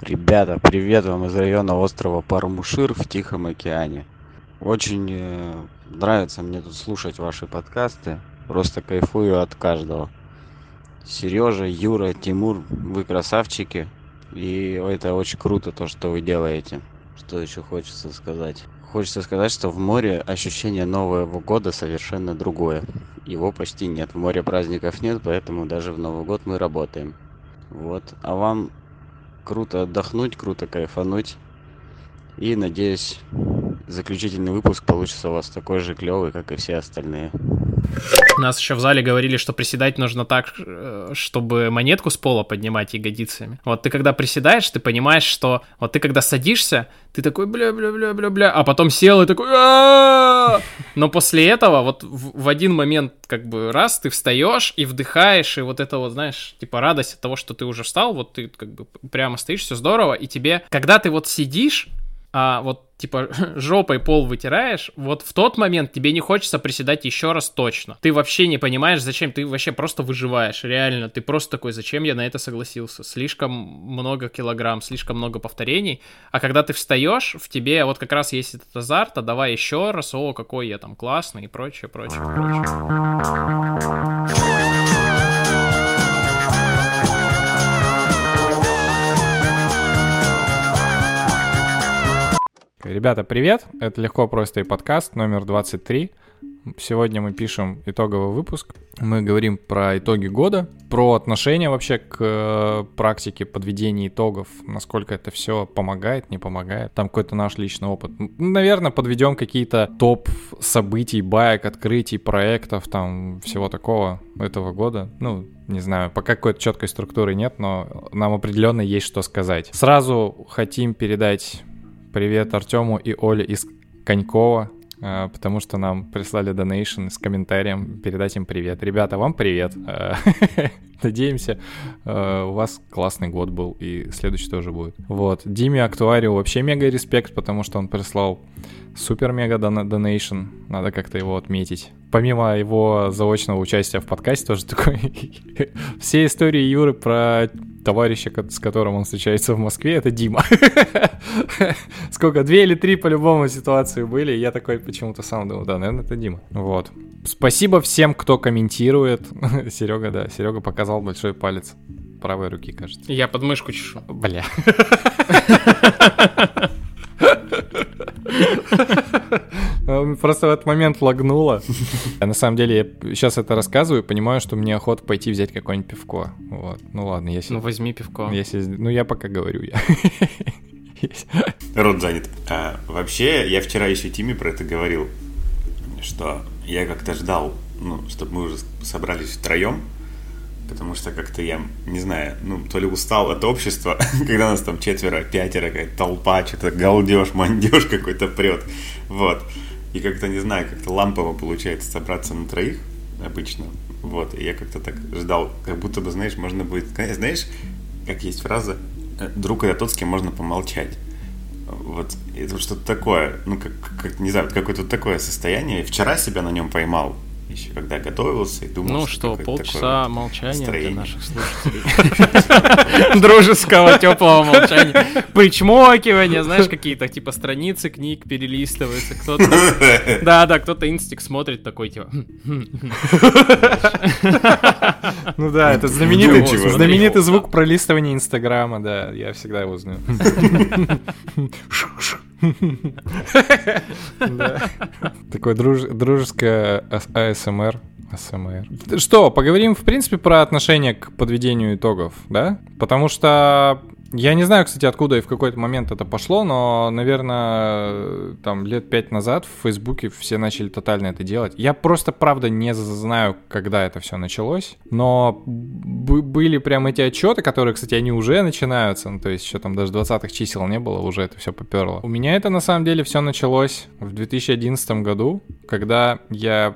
Ребята, привет вам из района острова Пармушир в Тихом океане. Очень э, нравится мне тут слушать ваши подкасты. Просто кайфую от каждого. Сережа, Юра, Тимур, вы красавчики. И это очень круто, то, что вы делаете. Что еще хочется сказать? Хочется сказать, что в море ощущение Нового года совершенно другое. Его почти нет. В море праздников нет, поэтому даже в Новый год мы работаем. Вот. А вам круто отдохнуть, круто кайфануть. И надеюсь, заключительный выпуск получится у вас такой же клевый, как и все остальные. У нас еще в зале говорили, что приседать нужно так, э, чтобы монетку с пола поднимать ягодицами. Вот ты когда приседаешь, ты понимаешь, что вот ты когда садишься, ты такой бля-бля-бля-бля-бля, а потом сел и такой Но после этого вот в один момент как бы раз ты встаешь и вдыхаешь, и вот это вот, знаешь, типа радость от того, что ты уже встал, вот ты как бы прямо стоишь, все здорово, и тебе, когда ты вот сидишь, а вот типа жопой пол вытираешь, вот в тот момент тебе не хочется приседать еще раз точно. Ты вообще не понимаешь, зачем, ты вообще просто выживаешь, реально. Ты просто такой, зачем я на это согласился? Слишком много килограмм, слишком много повторений. А когда ты встаешь, в тебе вот как раз есть этот азарт, а давай еще раз, о, какой я там классный и прочее, прочее, прочее. Ребята, привет! Это «Легко, просто и подкаст» номер 23. Сегодня мы пишем итоговый выпуск. Мы говорим про итоги года, про отношение вообще к э, практике подведения итогов, насколько это все помогает, не помогает. Там какой-то наш личный опыт. Наверное, подведем какие-то топ событий, баек, открытий, проектов, там всего такого этого года. Ну, не знаю, пока какой-то четкой структуры нет, но нам определенно есть что сказать. Сразу хотим передать Привет Артему и Оле из Конькова, а, потому что нам прислали донейшн с комментарием. Передать им привет. Ребята, вам привет. Надеемся, а, у вас классный год был, и следующий тоже будет. Вот. Диме Актуарию вообще мега респект, потому что он прислал супер-мега донейшн. Надо как-то его отметить. Помимо его заочного участия в подкасте, тоже такой... Все истории Юры про товарища, с которым он встречается в Москве, это Дима. Сколько, две или три по-любому ситуации были, я такой почему-то сам думал, да, наверное, это Дима. Вот. Spасибо всем, кто комментирует. Серега, да, Серега показал большой палец правой руки, кажется. Я под мышку чешу. Бля. Просто в этот момент лагнуло. А на самом деле, я сейчас это рассказываю и понимаю, что мне охота пойти взять какое-нибудь пивко. Вот. Ну ладно, если... Ну возьми пивко. Если... Ну я пока говорю. Я. Рот занят. А, вообще, я вчера еще Тиме про это говорил, что я как-то ждал, ну, чтобы мы уже собрались втроем, потому что как-то я, не знаю, ну, то ли устал от общества, когда нас там четверо, пятеро, какая-то толпа, что-то галдеж, мандеж какой-то прет, вот. И как-то, не знаю, как-то лампово получается собраться на троих обычно, вот. И я как-то так ждал, как будто бы, знаешь, можно будет, знаешь, как есть фраза, «Э, друг это тот, с кем можно помолчать. Вот, это что-то такое, ну, как, как не знаю, какое-то такое состояние. Вчера себя на нем поймал, еще когда готовился и думал, Ну что, полчаса молчания настроение. для наших слушателей. Дружеского, теплого молчания. Причмокивание, знаешь, какие-то типа страницы книг перелистываются. Кто-то... Да, да, кто-то инстик смотрит такой, типа... Ну да, это знаменитый, знаменитый звук пролистывания Инстаграма, да, я всегда его знаю. Такое дружеское АСМР. АСМР. Что, поговорим, в принципе, про отношение к подведению итогов, да? Потому что я не знаю, кстати, откуда и в какой-то момент это пошло, но, наверное, там лет пять назад в Фейсбуке все начали тотально это делать. Я просто, правда, не знаю, когда это все началось, но были прям эти отчеты, которые, кстати, они уже начинаются, ну, то есть еще там даже 20-х чисел не было, уже это все поперло. У меня это, на самом деле, все началось в 2011 году, когда я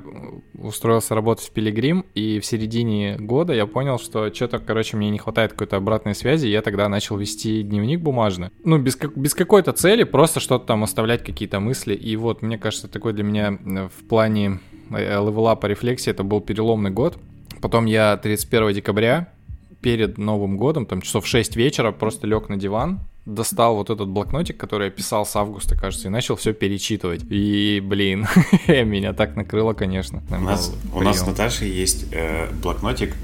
устроился работать в Пилигрим, и в середине года я понял, что что-то, короче, мне не хватает какой-то обратной связи, и я тогда начал вести дневник бумажный. Ну, без, как, без какой-то цели, просто что-то там оставлять, какие-то мысли. И вот, мне кажется, такой для меня э, в плане левела по рефлексии это был переломный год. Потом я 31 декабря перед Новым годом, там часов 6 вечера, просто лег на диван, достал вот этот блокнотик, который я писал с августа, кажется, и начал все перечитывать. И, блин, меня так накрыло, конечно. У нас, у нас с Наташей есть э, блокнотик,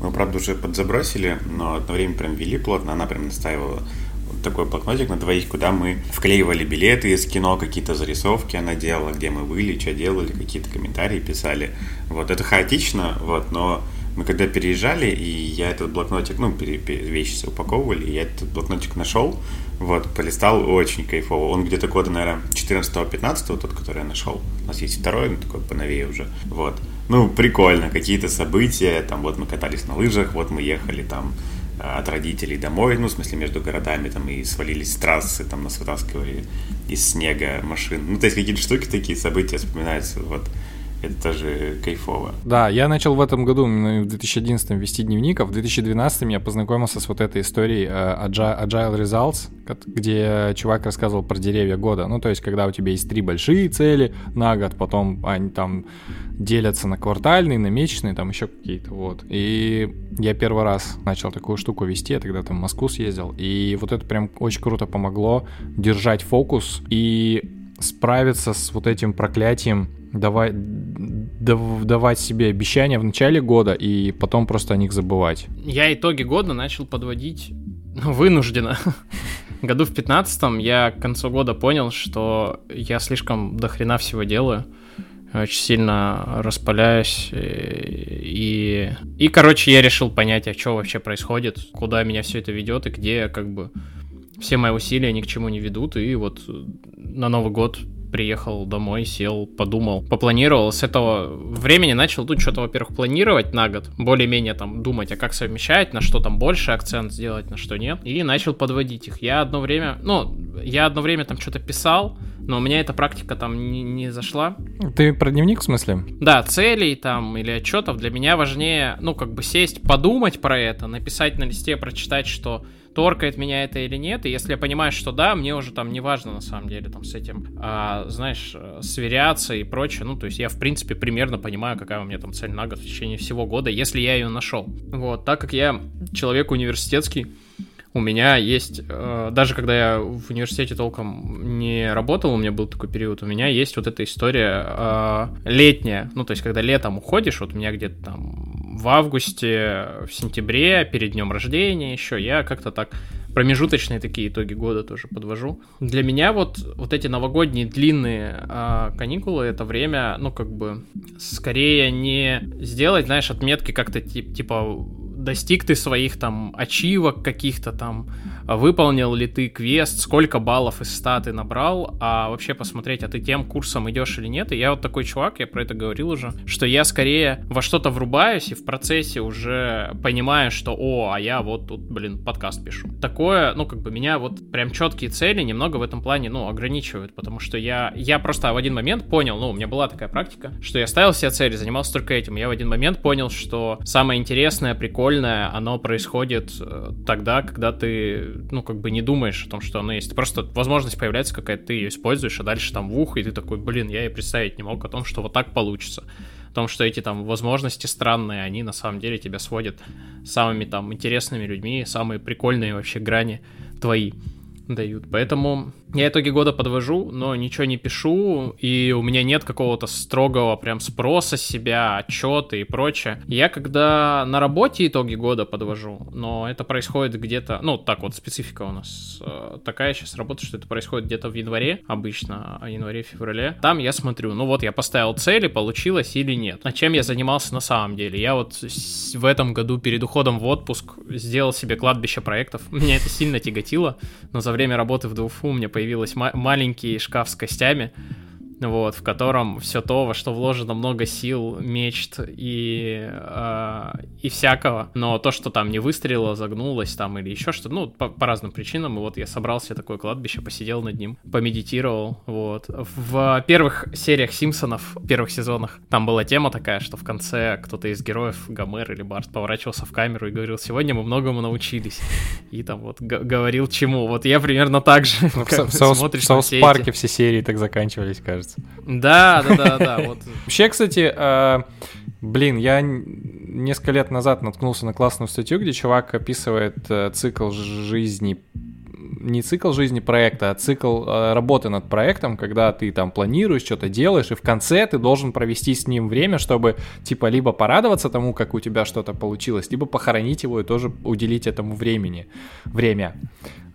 мы, правда, уже подзабросили, но одно время прям вели плотно, она прям настаивала такой блокнотик на двоих, куда мы вклеивали билеты из кино, какие-то зарисовки она делала, где мы были, что делали, какие-то комментарии писали. Вот, это хаотично, вот, но мы когда переезжали, и я этот блокнотик, ну, вещи все упаковывали, и я этот блокнотик нашел, вот, полистал, очень кайфово. Он где-то года, наверное, 14-15, тот, который я нашел. У нас есть второй, ну, такой поновее уже, вот. Ну, прикольно, какие-то события, там, вот мы катались на лыжах, вот мы ехали там э, от родителей домой, ну, в смысле, между городами, там, и свалились с трассы, там, нас вытаскивали из снега машин. Ну, то есть какие-то штуки такие, события вспоминаются, вот, это тоже кайфово. Да, я начал в этом году, в 2011 вести дневник, а в 2012 я познакомился с вот этой историей uh, Agile Results, где чувак рассказывал про деревья года. Ну, то есть, когда у тебя есть три большие цели на год, потом они там делятся на квартальные, на месячные, там еще какие-то, вот. И я первый раз начал такую штуку вести, я тогда там в Москву съездил, и вот это прям очень круто помогло держать фокус и справиться с вот этим проклятием давать, давать себе обещания в начале года и потом просто о них забывать. Я итоги года начал подводить ну, вынужденно. Году в 15 я к концу года понял, что я слишком дохрена всего делаю. Очень сильно распаляюсь. И, и, короче, я решил понять, а что вообще происходит, куда меня все это ведет и где как бы все мои усилия ни к чему не ведут. И вот на Новый год приехал домой, сел, подумал, попланировал. С этого времени начал тут что-то, во-первых, планировать на год, более-менее там думать, а как совмещать, на что там больше акцент сделать, на что нет. И начал подводить их. Я одно время, ну, я одно время там что-то писал, но у меня эта практика там не, не зашла. Ты про дневник в смысле? Да, целей там или отчетов для меня важнее, ну, как бы сесть, подумать про это, написать на листе, прочитать, что торкает меня это или нет, и если я понимаю, что да, мне уже там не важно на самом деле там с этим, а, знаешь, сверяться и прочее, ну, то есть я, в принципе, примерно понимаю, какая у меня там цель на год в течение всего года, если я ее нашел. Вот, так как я человек университетский, у меня есть, э, даже когда я в университете толком не работал, у меня был такой период, у меня есть вот эта история э, летняя, ну, то есть, когда летом уходишь, вот у меня где-то там в августе, в сентябре, перед днем рождения еще, я как-то так промежуточные такие итоги года тоже подвожу. Для меня вот, вот эти новогодние длинные э, каникулы, это время, ну, как бы, скорее не сделать, знаешь, отметки как-то тип, типа достиг ты своих там ачивок каких-то там, выполнил ли ты квест, сколько баллов из 100 ты набрал, а вообще посмотреть, а ты тем курсом идешь или нет. И я вот такой чувак, я про это говорил уже, что я скорее во что-то врубаюсь и в процессе уже понимаю, что о, а я вот тут, блин, подкаст пишу. Такое, ну, как бы меня вот прям четкие цели немного в этом плане, ну, ограничивают, потому что я, я просто в один момент понял, ну, у меня была такая практика, что я ставил себе цели, занимался только этим. Я в один момент понял, что самое интересное, прикольное, оно происходит э, тогда, когда ты ну, как бы не думаешь о том, что оно есть. Просто возможность появляется какая-то, ты ее используешь, а дальше там в ухо, и ты такой, блин, я и представить не мог о том, что вот так получится. О том, что эти там возможности странные, они на самом деле тебя сводят самыми там интересными людьми, самые прикольные вообще грани твои дают. Поэтому я итоги года подвожу, но ничего не пишу, и у меня нет какого-то строгого прям спроса себя, отчеты и прочее. Я когда на работе итоги года подвожу, но это происходит где-то, ну, так вот, специфика у нас э, такая сейчас работа, что это происходит где-то в январе, обычно, а январе-феврале. Там я смотрю, ну вот я поставил цели, получилось или нет. А чем я занимался на самом деле? Я вот в этом году перед уходом в отпуск сделал себе кладбище проектов. Меня это сильно тяготило, но за время работы в ДУФУ у меня появилась ма- маленький шкаф с костями, вот, в котором все то, во что вложено много сил, мечт и, э, и всякого, но то, что там не выстрелило, загнулось там или еще что-то, ну, по, по разным причинам, и вот я собрал себе такое кладбище, посидел над ним, помедитировал, вот. В первых сериях Симпсонов, первых сезонах, там была тема такая, что в конце кто-то из героев, Гомер или Барт, поворачивался в камеру и говорил, сегодня мы многому научились, и там вот говорил чему, вот я примерно так же, ну, в, в Саус-парке все серии так заканчивались, кажется. Да, да, да, да. Вот. Вообще, кстати, э, Блин, я несколько лет назад наткнулся на классную статью, где чувак описывает э, цикл жизни не цикл жизни проекта, а цикл э, работы над проектом, когда ты там планируешь, что-то делаешь, и в конце ты должен провести с ним время, чтобы типа либо порадоваться тому, как у тебя что-то получилось, либо похоронить его и тоже уделить этому времени, время.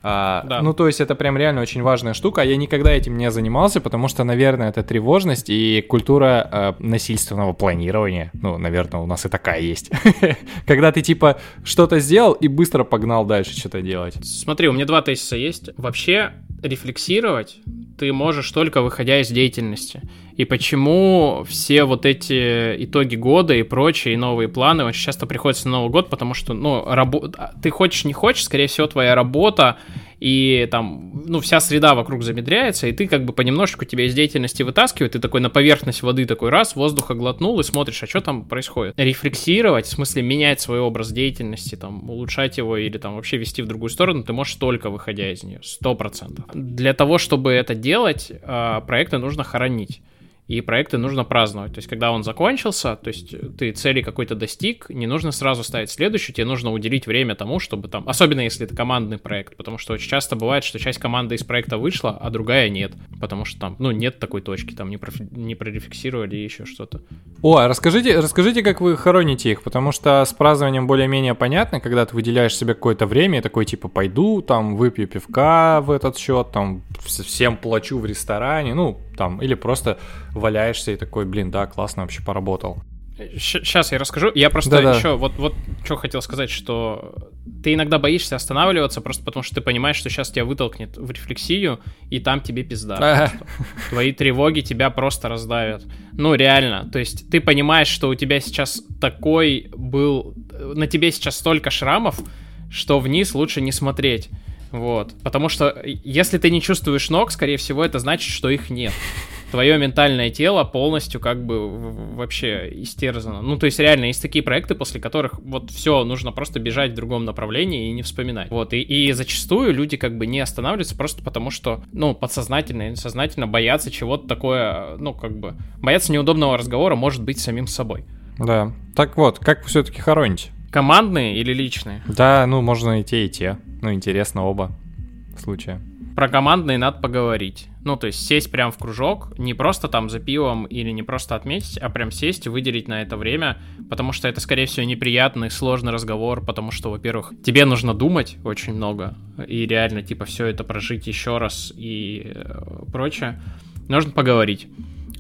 А, да. Ну, то есть это прям реально очень важная штука. Я никогда этим не занимался, потому что, наверное, это тревожность и культура э, насильственного планирования. Ну, наверное, у нас и такая есть. Когда ты типа что-то сделал и быстро погнал дальше что-то делать. Смотри, у меня два тезиса есть. Вообще, рефлексировать ты можешь только выходя из деятельности. И почему все вот эти итоги года и прочие и новые планы очень часто приходятся на Новый год, потому что, ну, рабо... ты хочешь, не хочешь, скорее всего, твоя работа и там, ну, вся среда вокруг замедряется, и ты как бы понемножечку тебя из деятельности вытаскивает, ты такой на поверхность воды такой раз, воздуха глотнул и смотришь, а что там происходит. Рефлексировать, в смысле менять свой образ деятельности, там, улучшать его или там вообще вести в другую сторону, ты можешь только выходя из нее, сто процентов. Для того, чтобы это делать, а, проекты нужно хоронить и проекты нужно праздновать. То есть, когда он закончился, то есть ты цели какой-то достиг, не нужно сразу ставить следующий, тебе нужно уделить время тому, чтобы там, особенно если это командный проект, потому что очень часто бывает, что часть команды из проекта вышла, а другая нет, потому что там, ну, нет такой точки, там не, профи- не прорефлексировали еще что-то. О, а расскажите, расскажите, как вы хороните их, потому что с празднованием более-менее понятно, когда ты выделяешь себе какое-то время, такой типа пойду, там, выпью пивка в этот счет, там, всем плачу в ресторане, ну, там, или просто валяешься и такой, блин, да, классно вообще поработал. Сейчас я расскажу. Я просто Да-да. еще вот, вот что хотел сказать, что ты иногда боишься останавливаться просто потому, что ты понимаешь, что сейчас тебя вытолкнет в рефлексию, и там тебе пизда. Твои тревоги тебя просто раздавят. Ну, реально. То есть ты понимаешь, что у тебя сейчас такой был... На тебе сейчас столько шрамов, что вниз лучше не смотреть. Вот. Потому что если ты не чувствуешь ног, скорее всего, это значит, что их нет. Твое ментальное тело полностью как бы вообще истерзано. Ну, то есть реально есть такие проекты, после которых вот все, нужно просто бежать в другом направлении и не вспоминать. Вот. И, и зачастую люди как бы не останавливаются просто потому, что, ну, подсознательно или сознательно боятся чего-то такое, ну, как бы, боятся неудобного разговора, может быть, самим собой. Да. Так вот, как все-таки хороните? Командные или личные? Да, ну можно и те, и те. Ну, интересно оба случая. Про командные надо поговорить. Ну, то есть сесть прям в кружок, не просто там за пивом или не просто отметить, а прям сесть и выделить на это время, потому что это, скорее всего, неприятный, сложный разговор, потому что, во-первых, тебе нужно думать очень много, и реально, типа, все это прожить еще раз и э, прочее. Нужно поговорить.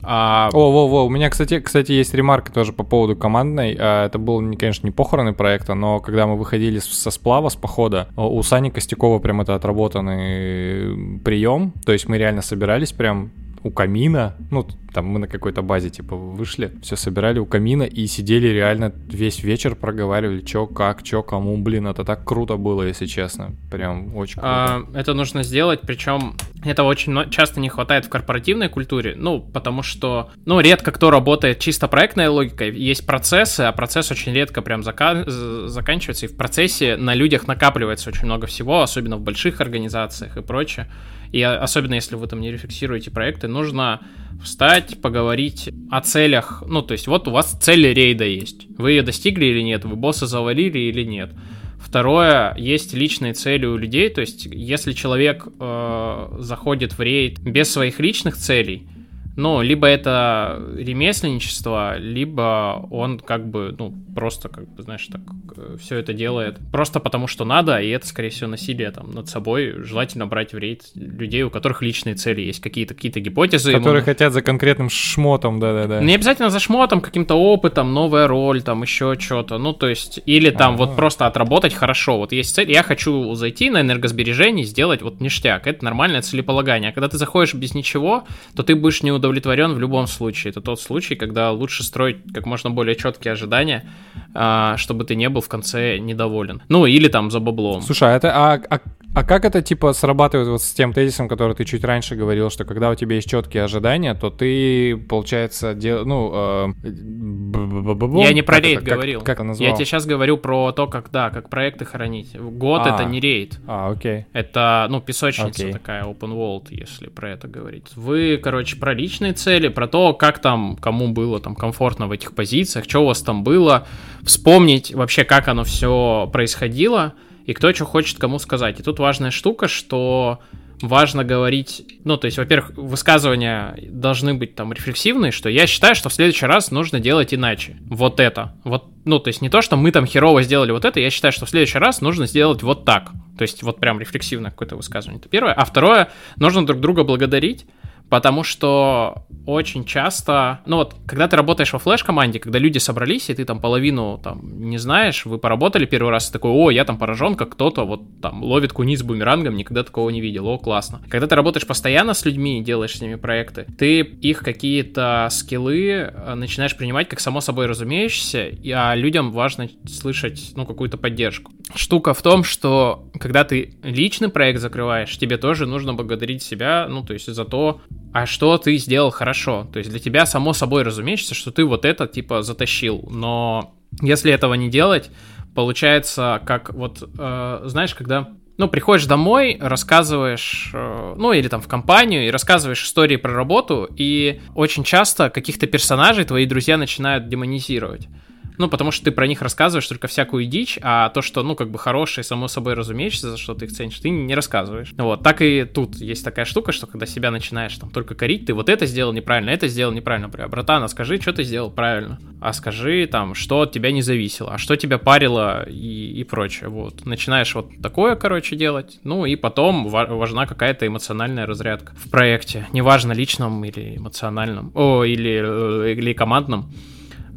А... О, во, во, у меня, кстати, кстати, есть ремарка тоже по поводу командной. А, это был, конечно, не похороны проекта, но когда мы выходили со сплава, с похода, у Сани Костякова прям это отработанный прием. То есть мы реально собирались прям у камина, ну, там мы на какой-то базе, типа, вышли, все собирали у камина и сидели реально весь вечер проговаривали, чё, как, чё, кому, блин, это так круто было, если честно, прям очень круто. А, это нужно сделать, причем это очень часто не хватает в корпоративной культуре, ну, потому что, ну, редко кто работает чисто проектной логикой, есть процессы, а процесс очень редко прям зака- заканчивается, и в процессе на людях накапливается очень много всего, особенно в больших организациях и прочее. И особенно если вы там не рефлексируете проекты, нужно встать, поговорить о целях. Ну, то есть вот у вас цель рейда есть. Вы ее достигли или нет? Вы босса завалили или нет? Второе, есть личные цели у людей, то есть если человек э, заходит в рейд без своих личных целей, ну, либо это ремесленничество, либо он как бы, ну, просто, как бы, знаешь, так э, все это делает просто потому, что надо, и это, скорее всего, насилие там над собой. Желательно брать в рейд людей, у которых личные цели есть, какие-то какие гипотезы. Которые ему... хотят за конкретным шмотом, да-да-да. Не обязательно за шмотом, каким-то опытом, новая роль, там, еще что-то. Ну, то есть, или там А-а-а. вот просто отработать хорошо. Вот есть цель, я хочу зайти на энергосбережение, сделать вот ништяк. Это нормальное целеполагание. А когда ты заходишь без ничего, то ты будешь неудовлетворен удовлетворен в любом случае. Это тот случай, когда лучше строить как можно более четкие ожидания, а, чтобы ты не был в конце недоволен. Ну, или там за баблом. Слушай, а это а, а А как это, типа, срабатывает вот с тем тезисом, который ты чуть раньше говорил, что когда у тебя есть четкие ожидания, то ты, получается, дел... ну... Э... Я не про рейд это, говорил. Как, как это назвал? Я тебе сейчас говорю про то, как, да, как проекты хранить. Год А. это не рейд. А, окей. Это, ну, песочница Окей. такая, open world, если про это говорить. Вы, короче, про личные цели, про то, как там, кому было там комфортно в этих позициях, что у вас там было, вспомнить вообще, как оно все происходило, и кто что хочет кому сказать. И тут важная штука, что важно говорить, ну, то есть, во-первых, высказывания должны быть там рефлексивные, что я считаю, что в следующий раз нужно делать иначе. Вот это. Вот, ну, то есть не то, что мы там херово сделали вот это, я считаю, что в следующий раз нужно сделать вот так. То есть вот прям рефлексивное какое-то высказывание. Это первое. А второе, нужно друг друга благодарить, потому что очень часто, ну вот, когда ты работаешь во флеш-команде, когда люди собрались, и ты там половину там не знаешь, вы поработали первый раз, и такой, о, я там поражен, как кто-то вот там ловит куниц бумерангом, никогда такого не видел, о, классно. Когда ты работаешь постоянно с людьми и делаешь с ними проекты, ты их какие-то скиллы э, начинаешь принимать как само собой разумеющееся, и- а людям важно слышать, ну, какую-то поддержку. Штука в том, что когда ты личный проект закрываешь, тебе тоже нужно благодарить себя, ну, то есть за то, а что ты сделал хорошо. То есть для тебя само собой разумеется, что ты вот это, типа, затащил. Но если этого не делать, получается, как вот, э, знаешь, когда... Ну, приходишь домой, рассказываешь, э, ну, или там в компанию, и рассказываешь истории про работу, и очень часто каких-то персонажей твои друзья начинают демонизировать. Ну, потому что ты про них рассказываешь только всякую дичь, а то, что, ну, как бы хорошее, само собой разумеется, за что ты их ценишь, ты не рассказываешь. Вот, так и тут есть такая штука, что когда себя начинаешь там только корить, ты вот это сделал неправильно, это сделал неправильно. Бля, Братан, а скажи, что ты сделал правильно? А скажи там, что от тебя не зависело, а что тебя парило и, и прочее. Вот, начинаешь вот такое, короче, делать, ну, и потом ва- важна какая-то эмоциональная разрядка в проекте, неважно, личном или эмоциональном, о, или, э, или командном.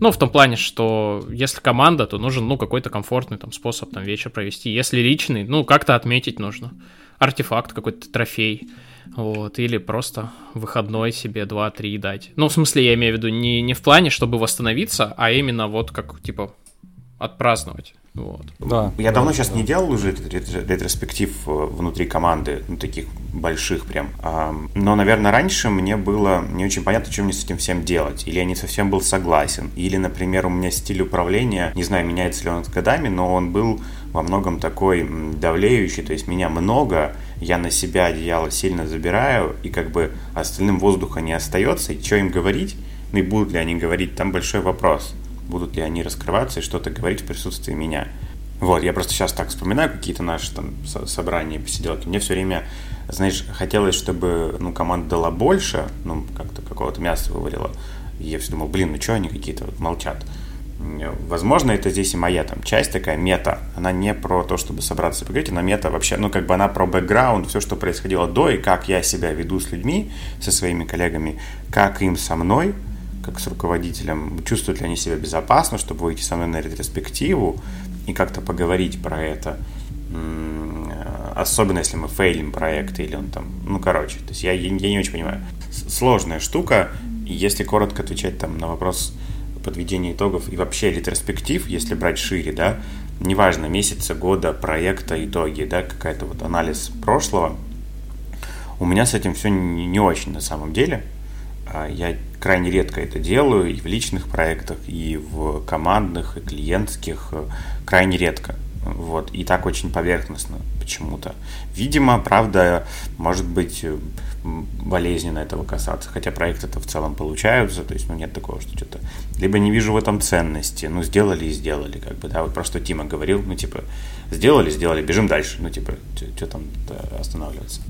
Ну, в том плане, что если команда, то нужен, ну, какой-то комфортный там способ там вечер провести. Если личный, ну, как-то отметить нужно. Артефакт какой-то, трофей. Вот, или просто выходной себе 2-3 дать. Ну, в смысле, я имею в виду не, не в плане, чтобы восстановиться, а именно вот как, типа, отпраздновать. Вот. Да. Я давно сейчас не делал уже рет- рет- ретроспектив э, внутри команды, ну, таких больших прям. А, Но, наверное, раньше мне было не очень понятно, что мне с этим всем делать. Или я не совсем был согласен. Или, например, у меня стиль управления, не знаю, меняется ли он с годами, но он был во многом такой давлеющий, то есть меня много, я на себя одеяло сильно забираю, и как бы остальным воздуха не остается, и что им говорить, ну и будут ли они говорить, там большой вопрос будут ли они раскрываться и что-то говорить в присутствии меня. Вот, я просто сейчас так вспоминаю какие-то наши там со- собрания, посиделки. Мне все время, знаешь, хотелось, чтобы, ну, команда дала больше, ну, как-то какого-то мяса выварила. И я все думал, блин, ну что они какие-то вот молчат. Возможно, это здесь и моя там часть такая мета. Она не про то, чтобы собраться и поговорить, она мета вообще, ну, как бы она про бэкграунд, все, что происходило до, и как я себя веду с людьми, со своими коллегами, как им со мной, как с руководителем, чувствуют ли они себя безопасно, чтобы выйти со мной на ретроспективу и как-то поговорить про это. Особенно, если мы фейлим проект или он там... Ну, короче, то есть я, я, не очень понимаю. Сложная штука. Если коротко отвечать там на вопрос подведения итогов и вообще ретроспектив, если брать шире, да, неважно, месяца, года, проекта, итоги, да, какая-то вот анализ прошлого, у меня с этим все не очень на самом деле. А, Я крайне редко это делаю и в личных проектах, и в командных, и клиентских, э, крайне редко. Вот. И так очень поверхностно почему-то. Видимо, правда, может быть э, болезненно этого касаться, хотя проекты-то в целом получаются, то есть, ну, нет такого, что что-то... Либо не вижу в этом ценности, ну, сделали и сделали, как бы, да, вот про что Тима говорил, ну, типа, сделали, сделали, бежим дальше, ну, типа, что там останавливаться.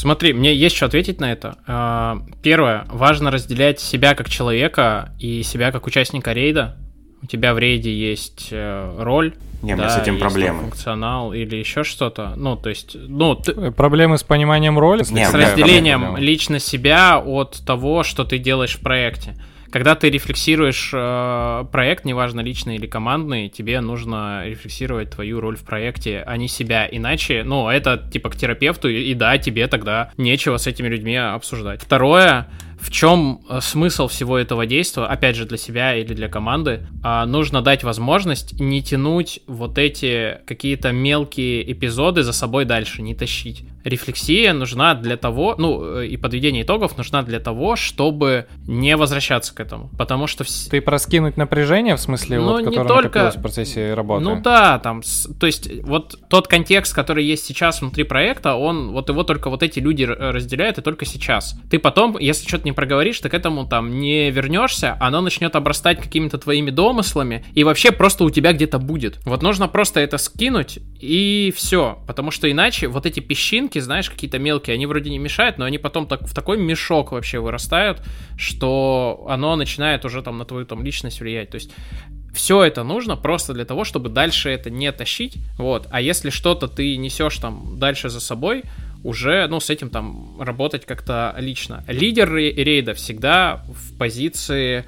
Смотри, мне есть что ответить на это. А, Первое, важно разделять себя как человека и себя как участника рейда. У тебя в рейде есть э, роль. Не, у меня да, с этим проблемы. функционал или еще что-то. Ну, то есть, ну, ты- Э, Проблемы с пониманием роли? Не, с разделением лично себя от того, что ты делаешь в проекте. Когда ты рефлексируешь э, проект, неважно личный или командный, тебе нужно рефлексировать твою роль в проекте, а не себя. Иначе, ну, это типа к терапевту, и, и да, тебе тогда нечего с этими людьми обсуждать. Второе, в чем э, смысл всего этого действия, опять же, для себя или для команды, а, нужно дать возможность не тянуть вот эти какие-то мелкие эпизоды за собой дальше, не тащить. Рефлексия нужна для того, ну, э, и подведение итогов нужна для того, чтобы не возвращаться к этому, потому что... Вс... Ты проскинуть напряжение, в смысле, Ну, вот, которое только- в процессе работы? Ну да, там, то есть вот тот контекст, который есть сейчас внутри проекта, он, вот его только вот эти люди р- разделяют, и только сейчас. Ты потом, если что-то не проговоришь, ты к этому там не вернешься, оно начнет обрастать какими-то твоими домыслами, и вообще просто у тебя где-то будет. Вот нужно просто это скинуть, и все. Потому что иначе вот эти песчинки, знаешь, какие-то мелкие, они вроде не мешают, но они потом так, в такой мешок вообще вырастают, что оно начинает уже там на твою там личность влиять. То есть все это нужно просто для того, чтобы дальше это не тащить, вот, а если что-то ты несешь там дальше за собой, уже, ну, с этим там работать как-то лично. Лидер ре- рейда всегда в позиции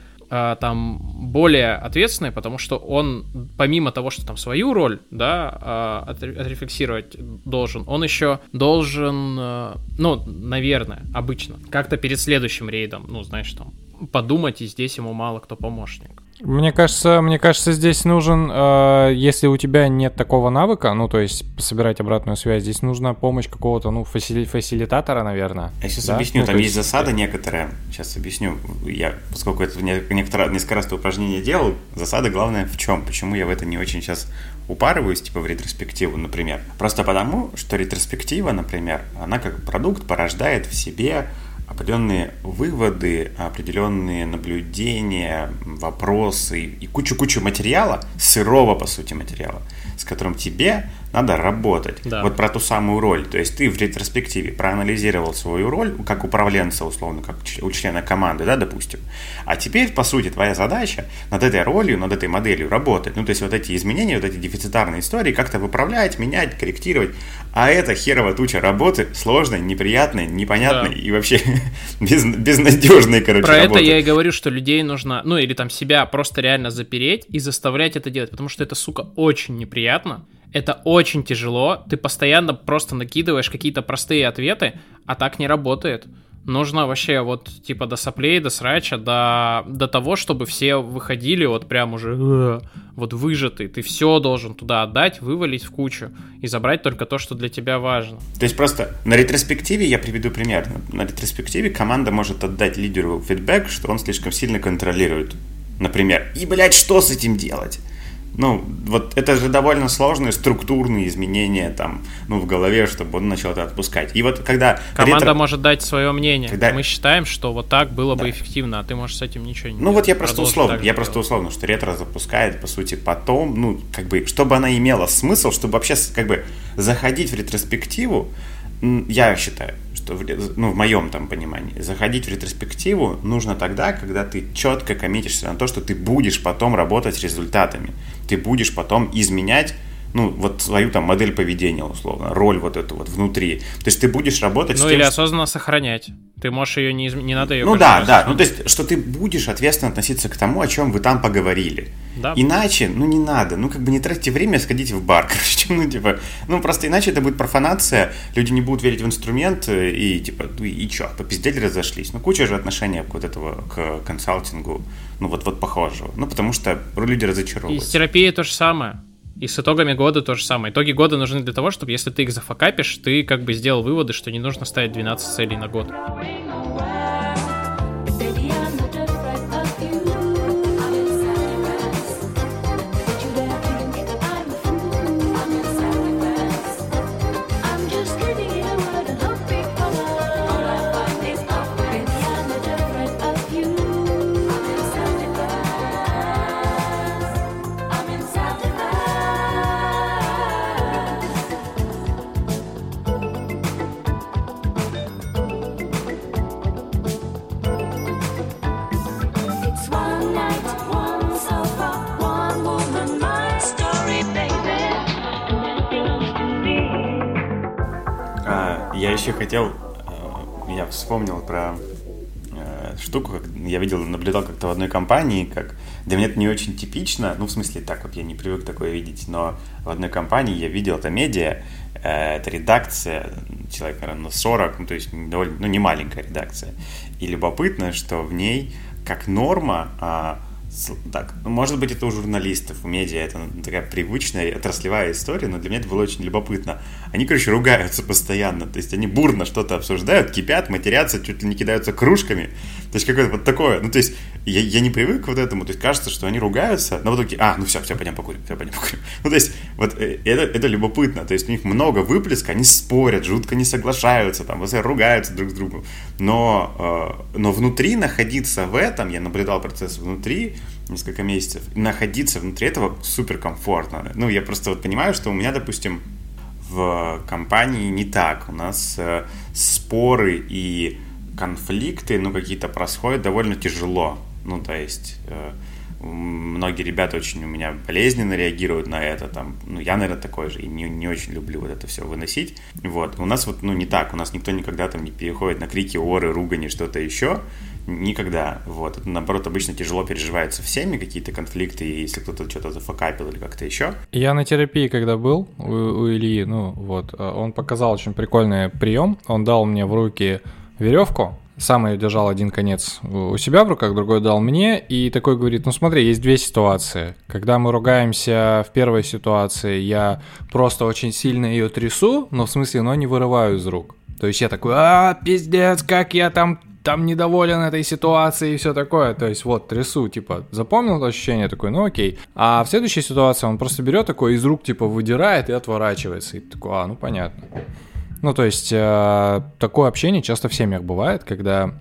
там более ответственный, потому что он, помимо того, что там свою роль, да, отре- отрефлексировать должен, он еще должен, а, ну, наверное, обычно, как-то перед следующим рейдом, ну, знаешь, там, подумать, и здесь ему мало кто помощник. Мне кажется, мне кажется, здесь нужен, э, если у тебя нет такого навыка, ну, то есть собирать обратную связь, здесь нужна помощь какого-то, ну, фасили- фасилитатора, наверное. Я сейчас да? объясню, Ну, там то есть засада некоторая. Сейчас объясню. Я, поскольку это не- некоторое, несколько раз это упражнение делал, засада главная в чем? Почему я в это не очень сейчас упарываюсь, типа в ретроспективу, например. Просто потому, что ретроспектива, например, она как продукт порождает в себе определенные выводы, определенные наблюдения, вопросы и кучу-кучу материала, сырого, по сути, материала, с которым тебе надо работать. Да. Вот про ту самую роль. То есть ты в ретроспективе проанализировал свою роль как управленца, условно, как у члена команды, да, допустим. А теперь, по сути, твоя задача над этой ролью, над этой моделью работать. Ну, то есть вот эти изменения, вот эти дефицитарные истории как-то выправлять, менять, корректировать. А это херова туча работы, сложной, неприятной, непонятной Да. и вообще без, безнадежной, короче, Про это работы. я и говорю, что людей нужно, ну или там себя просто реально запереть и заставлять это делать, потому что это, сука, очень неприятно, это очень тяжело, ты постоянно просто накидываешь какие-то простые ответы, а так не работает. Нужно вообще вот типа до соплей, до срача, до, до того, чтобы все выходили вот прям уже вот выжатый. Ты все должен туда отдать, вывалить в кучу и забрать только то, что для тебя важно. То есть просто на ретроспективе, я приведу пример, на ретроспективе команда может отдать лидеру фидбэк, что он слишком сильно контролирует, например. И, блядь, что с этим делать? Ну, вот это же довольно сложные структурные изменения там, ну, в голове, чтобы он начал это отпускать. И вот когда... Команда ретро- может дать свое мнение. Когда- Мы считаем, что вот так было бы Да. эффективно, а ты можешь с этим ничего не Ну вот делать. я просто условно, я просто делать. условно, что ретро запускает, по сути, потом, ну, как бы, чтобы она имела смысл, чтобы вообще, как бы, заходить в ретроспективу, я считаю, что, в ну, в моем там понимании, заходить в ретроспективу нужно тогда, когда ты четко коммитишься на то, что ты будешь потом работать с результатами, ты будешь потом изменять ну, вот свою там модель поведения, условно, роль вот эту вот внутри. То есть ты будешь работать с Ну тем, или что- осознанно сохранять. Ты можешь ее не изм- не надо ее. ну да, да. Ну то есть, что ты будешь ответственно относиться к тому, о чем вы там поговорили. Да. Иначе, ну не надо. Ну как бы не тратьте время, сходите в бар. Короче, ну типа, ну просто иначе это будет профанация, люди не будут верить в инструмент э, и типа, ну и чё, попиздели, разошлись. Ну куча же отношения к вот этого, к консалтингу, ну вот, вот похожего. Ну потому что люди И с разочаровываются. терапией то же самое. И с итогами года то же самое. Итоги года нужны для того, чтобы если ты их зафакапишь, ты как бы сделал выводы, что не нужно ставить 12 целей на год. Еще хотел, э, я вспомнил про э, штуку, как я видел, наблюдал как-то в одной компании, как для меня это не очень типично, ну, в смысле, так вот я не привык такое видеть, но в одной компании я видел, это медиа, э, это редакция, человек, наверное, на 40, ну, то есть довольно, ну, не маленькая редакция. И любопытно, что в ней, как норма, а, так, ну, может быть, это у журналистов, у медиа, это такая привычная отраслевая история, но для меня это было очень любопытно. Они, короче, ругаются постоянно, то есть они бурно что-то обсуждают, кипят, матерятся, чуть ли не кидаются кружками, то есть какое-то вот такое, ну, то есть я, я не привык к вот этому, то есть кажется, что они ругаются, но в итоге, а, ну все, все, пойдем покурим, все, пойдем покурим. Ну, то есть вот э, это, это любопытно, то есть у них много выплеска, они спорят, жутко не соглашаются, там, вот, ругаются друг с другом, но, э, но внутри находиться в этом, я наблюдал процесс внутри несколько месяцев, находиться внутри этого супер комфортно. Ну, я просто вот понимаю, что у меня, допустим, в компании не так. У нас э, споры и конфликты, ну, какие-то происходят довольно тяжело. Ну, то есть э, многие ребята очень у меня болезненно реагируют на это. Там, ну, я, наверное, такой же, и не, не очень люблю вот это все выносить. Вот. У нас вот, ну, не так. У нас никто никогда там не переходит на крики, оры, ругани, что-то еще. Никогда. Вот. Это, наоборот, обычно тяжело переживается всеми какие-то конфликты, если кто-то что-то зафакапил или как-то еще. Я на терапии, когда был у, у Ильи, ну вот, э, он показал очень прикольный прием. Он дал мне в руки веревку, сам ее держал один конец у себя в руках, другой дал мне, и такой говорит, ну смотри, есть две ситуации. Когда мы ругаемся в первой ситуации, я просто очень сильно ее трясу, но в смысле, но не вырываю из рук. То есть я такой, а, пиздец, как я там там недоволен этой ситуацией и все такое. То есть вот трясу, типа, запомнил это ощущение, такой, ну окей. А в следующей ситуации он просто берет такой из рук, типа, выдирает и отворачивается. И такой, а, ну понятно. Ну, то есть э, такое общение часто в семьях бывает, когда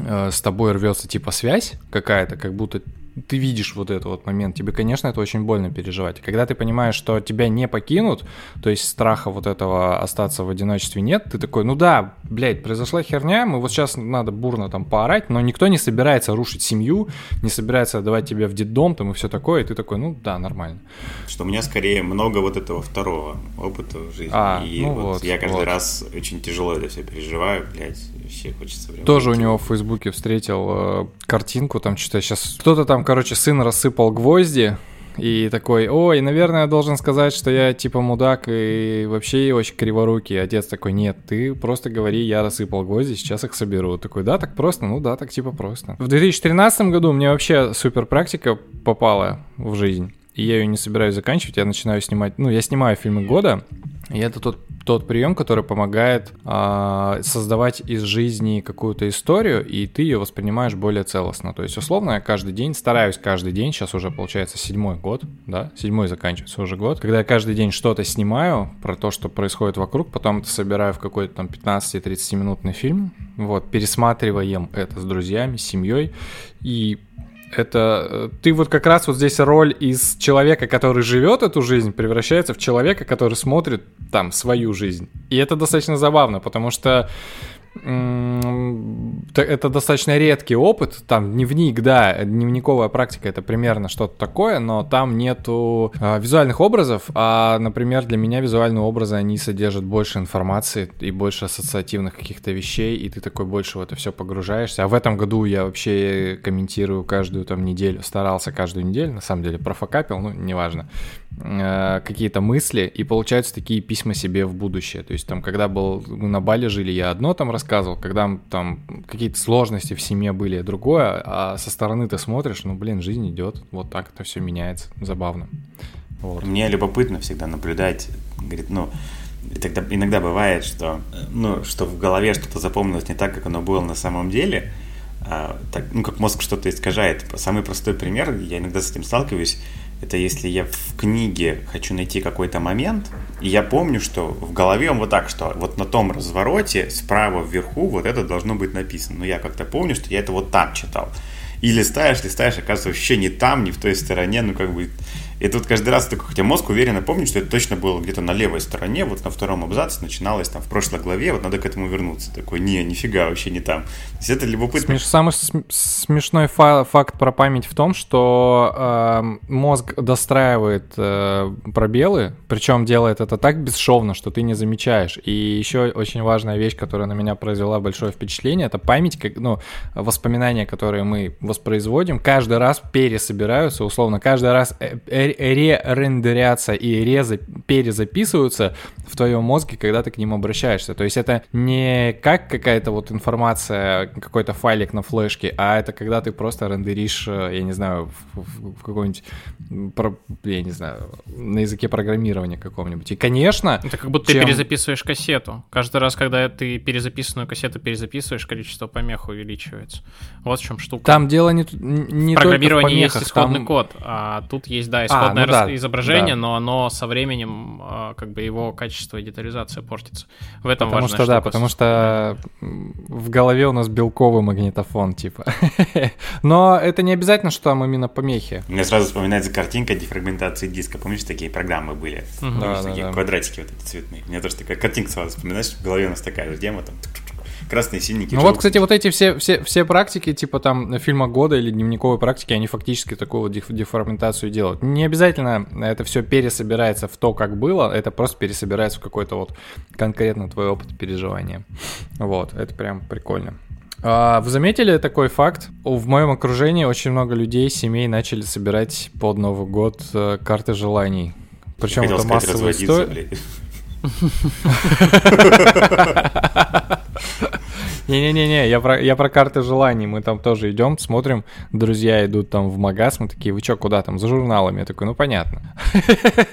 э, с тобой рвется типа связь какая-то, как будто ты видишь вот этот вот момент, тебе, конечно, это очень больно переживать. Когда ты понимаешь, что тебя не покинут, то есть страха вот этого остаться в одиночестве нет, ты такой, ну да, блядь, произошла херня, мы вот сейчас надо бурно там поорать, но никто не собирается рушить семью, не собирается отдавать тебя в детдом там и все такое, и ты такой, ну да, нормально. Что у меня скорее много вот этого второго опыта в жизни. А, и ну вот, вот, я каждый вот. раз очень тяжело это все переживаю, блядь, вообще хочется. Тоже у него в Фейсбуке встретил э, картинку, там что-то сейчас... Кто-то там, короче, сын рассыпал гвозди, и такой, ой, наверное, я должен сказать, что я типа мудак и вообще очень криворукий. Отец такой, нет, ты просто говори, я рассыпал гвозди, сейчас их соберу. Такой, да, так просто? Ну да, так типа просто. В 2013 году мне вообще супер практика попала в жизнь. И я ее не собираюсь заканчивать, я начинаю снимать, ну, я снимаю фильмы года, и это тот, тот прием, который помогает а, создавать из жизни какую-то историю, и ты ее воспринимаешь более целостно. То есть, условно, я каждый день, стараюсь каждый день, сейчас уже получается седьмой год, да, седьмой заканчивается уже год, когда я каждый день что-то снимаю про то, что происходит вокруг, потом это собираю в какой-то там 15-30 минутный фильм, вот, пересматриваем это с друзьями, с семьей, и это э, ты вот как раз вот здесь роль из человека, который живет эту жизнь, превращается в человека, который смотрит там свою жизнь. И это достаточно забавно, потому что это достаточно редкий опыт. Там дневник, да, дневниковая практика это примерно что-то такое, но там нету а, визуальных образов, а, например, для меня визуальные образы, они содержат больше информации и больше ассоциативных каких-то вещей, и ты такой больше в это все погружаешься. А в этом году я вообще комментирую каждую там неделю, старался каждую неделю, на самом деле профокапил, ну, неважно, э, какие-то мысли, и получаются такие письма себе в будущее. То есть там, когда был, мы на Бали жили, я одно там рассказывал, когда там какие-то сложности в семье были, другое, а со стороны ты смотришь, ну, блин, жизнь идет, вот так это все меняется, забавно. Вот. Мне любопытно всегда наблюдать, говорит, ну, тогда иногда бывает, что, ну, что в голове что-то запомнилось не так, как оно было на самом деле, а, так, ну, как мозг что-то искажает. Самый простой пример, я иногда с этим сталкиваюсь, это если я в книге хочу найти какой-то момент, и я помню, что в голове он вот так, что вот на том развороте справа вверху вот это должно быть написано. Но я как-то помню, что я это вот там читал. И листаешь, листаешь, оказывается, вообще не там, не в той стороне, ну как бы... И тут каждый раз такой, хотя мозг уверенно помнит, что это точно было где-то на левой стороне, вот на втором абзаце начиналось там в прошлой главе, вот надо к этому вернуться. Такой, не, нифига, вообще не там. То есть это любопытно. Смеш- Самый см- смешной фа- факт про память в том, что эм, мозг достраивает э, пробелы, причем делает это так бесшовно, что ты не замечаешь. И еще очень важная вещь, которая на меня произвела большое впечатление, это память, как, ну, воспоминания, которые мы воспроизводим, каждый раз пересобираются, условно, каждый раз э- ре- ререндерятся и реза- перезаписываются в твоем мозге, когда ты к ним обращаешься. То есть это не как какая-то вот информация, какой-то файлик на флешке, а это когда ты просто рендеришь, э, я не знаю, в, в- в про- я не знаю, на языке программирования каком-нибудь. И, конечно, Это как будто чем- ты перезаписываешь кассету. Каждый раз, когда ты перезаписанную кассету перезаписываешь, количество помех увеличивается. Вот в чем штука. там дело не, не в только в программировании есть помехах, исходный там- код, а тут есть, да, исходное ну да, изображение, да. но оно со временем, а, как бы его качество и детализация портится. В этом Потому что, да, штука. потому что в голове у нас белковый магнитофон, типа. Но это не обязательно, что там именно помехи. У меня сразу вспоминается картинка дефрагментации диска. Помнишь, такие программы были? Мгм. Помнишь, Да, да, такие да. квадратики вот эти цветные. У меня тоже такая картинка сразу вспоминаешь, в голове у нас такая же тема, там красные, синенькие. Ну вот, кстати, вот эти все, все, все практики, типа там фильма года или дневниковой практики, они фактически такую деф- деформентацию делают. Не обязательно это все пересобирается в то, как было, это просто пересобирается в какой-то вот конкретно твой опыт переживания. Вот, это прям прикольно. А, Вы заметили такой факт? В моем окружении очень много людей, семей начали собирать под Новый год э, карты желаний. Причем это массовая история. Не-не-не, я про, я про карты желаний. Мы там тоже идем, смотрим, друзья идут там в магаз, мы такие, вы чё, куда там? За журналами. Я такой, ну понятно.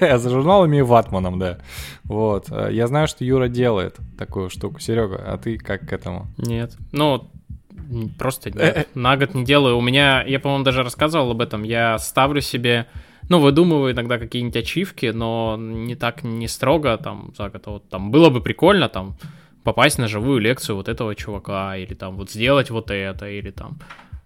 За журналами и ватманом, да. Вот. Э, Я знаю, что Юра делает такую штуку. Серега, а ты как к этому? Нет. Ну, просто. На год не делаю. У меня, я, по-моему, даже рассказывал об этом, я ставлю себе, ну, выдумываю иногда какие-нибудь ачивки, но не так, не строго, там, за год. А Вот там было бы прикольно, там, попасть на живую лекцию вот этого чувака, или там вот сделать вот это, или там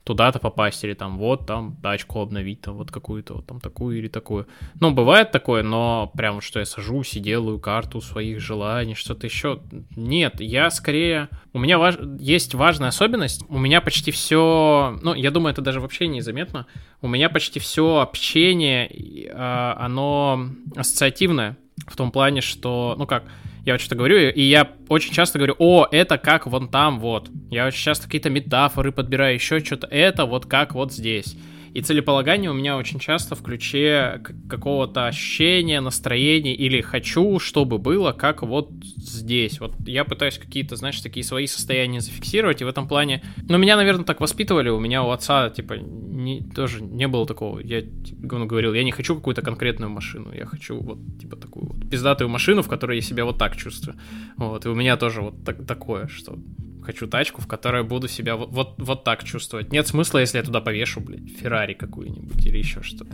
туда-то попасть, или там вот там тачку обновить, там вот какую-то, вот там такую или такую. Ну, бывает такое, но прям что я сажусь и делаю карту своих желаний, что-то еще. Нет, я скорее... У меня важ... есть важная особенность. У меня почти все... Ну, я думаю, это даже вообще незаметно. У меня почти все общение, а, оно ассоциативное. В том плане, что... Ну как... Я вот что-то говорю, и я очень часто говорю, о, это как вон там, вот. Я очень часто какие-то метафоры подбираю, еще что-то. Это вот как вот здесь. И целеполагание у меня очень часто в ключе какого-то ощущения, настроения или хочу, чтобы было, как вот здесь. Вот я пытаюсь какие-то, знаешь, такие свои состояния зафиксировать, и в этом плане... Ну, меня, наверное, так воспитывали, у меня у отца, типа, не, тоже не было такого. Я типа, ну, говорил, я не хочу какую-то конкретную машину, я хочу вот, типа, такую вот пиздатую машину, в которой я себя вот так чувствую. Вот, и у меня тоже вот так- такое, что хочу тачку, в которой буду себя вот, вот, вот так чувствовать. Нет смысла, если я туда повешу, блядь, Феррари какую-нибудь или еще что-то.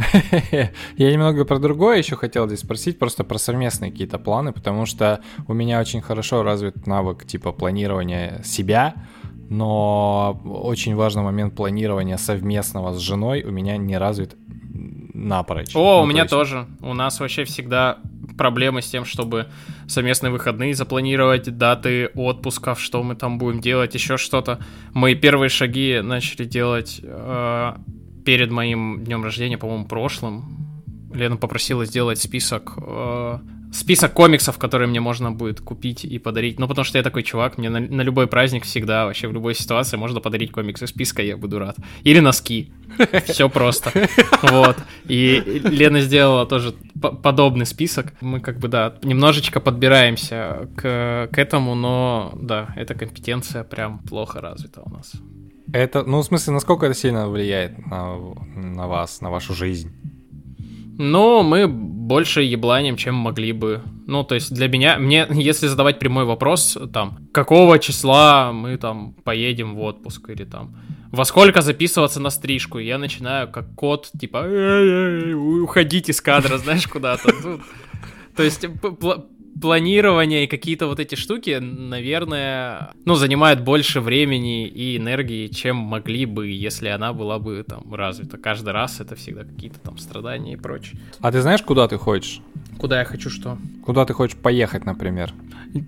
Я немного про другое еще хотел здесь спросить, просто про совместные какие-то планы, потому что у меня очень хорошо развит навык типа планирования себя, но очень важный момент планирования совместного с женой у меня не развит напрочь. О, Ну, у меня то есть- тоже. У нас вообще всегда проблемы с тем, чтобы совместные выходные запланировать, даты отпусков, что мы там будем делать, еще что-то. Мы первые шаги начали делать э, перед моим днем рождения, по-моему, прошлым. Лена попросила сделать список э, список комиксов, которые мне можно будет купить и подарить. Ну, потому что я такой чувак, мне на, на любой праздник всегда, вообще в любой ситуации можно подарить комиксы списка, я буду рад. Или носки. Все просто. Вот. И Лена сделала тоже по- подобный список. Мы как бы, да, немножечко подбираемся к, к этому, но, да, эта компетенция прям плохо развита у нас. Это, ну, в смысле, насколько это сильно влияет на, на вас, на вашу жизнь? Ну, мы больше ебланим, чем могли бы. Ну, то есть для меня, мне, если задавать прямой вопрос, там, какого числа мы там поедем в отпуск или там, во сколько записываться на стрижку, я начинаю как кот, типа, «Эй-эй, уходить из кадра, знаешь, куда-то. Ну, То есть планирование и какие-то вот эти штуки, наверное, ну, занимают больше времени и энергии, чем могли бы, если она была бы там развита. Каждый раз это всегда какие-то там страдания и прочее. А ты знаешь, куда ты хочешь? Куда я хочу что? Куда ты хочешь поехать, например?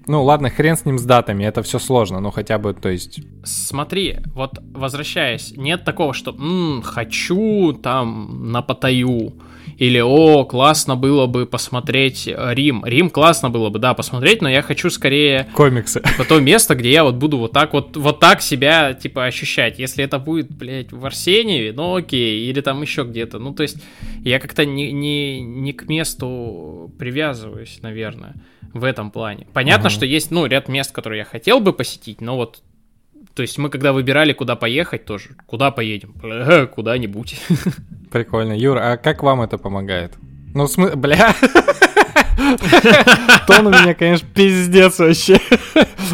Ну, ладно, хрен с ним с датами, это все сложно, но хотя бы, то есть... Смотри, вот возвращаясь, нет такого, что «М, хочу там на Паттайю Или, о, классно было бы посмотреть э, Рим. Рим классно было бы, да, посмотреть, но я хочу скорее Комиксы. типа, то место, где я вот буду вот так вот, вот так себя, типа, ощущать. Если это будет, блядь, в Арсеньеве, ну окей, или там еще где-то. Ну, то есть, я как-то не, не, не к месту привязываюсь, наверное, в этом плане. Понятно, Ага. что есть, ну, ряд мест, которые я хотел бы посетить, но вот то есть мы когда выбирали, куда поехать, тоже, куда поедем? Куда-нибудь. Прикольно. Юр, а как вам это помогает? Ну, смы... Бля. Тон у меня, конечно, пиздец вообще.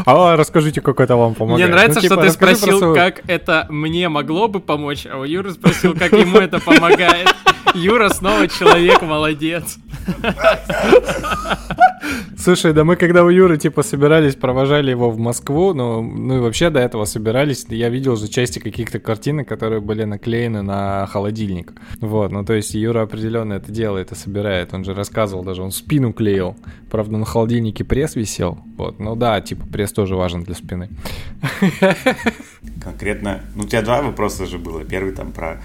А расскажите, как это вам помогает. Мне нравится, Ну, типа, что ты спросил, свою- как это мне могло бы помочь, а у Юры спросил, как ему это помогает. Юра снова человек, молодец. Слушай, да мы когда у Юры, типа, собирались, провожали его в Москву, ну, ну и вообще до этого собирались, я видел же части каких-то картинок, которые были наклеены на холодильник. Вот, ну то есть Юра определенно это делает и собирает. Он же рассказывал даже, он спину клеил. Правда, на холодильнике пресс висел. Вот, ну да, типа, пресс тоже важен для спины. Конкретно, ну у тебя два вопроса же было. Первый там про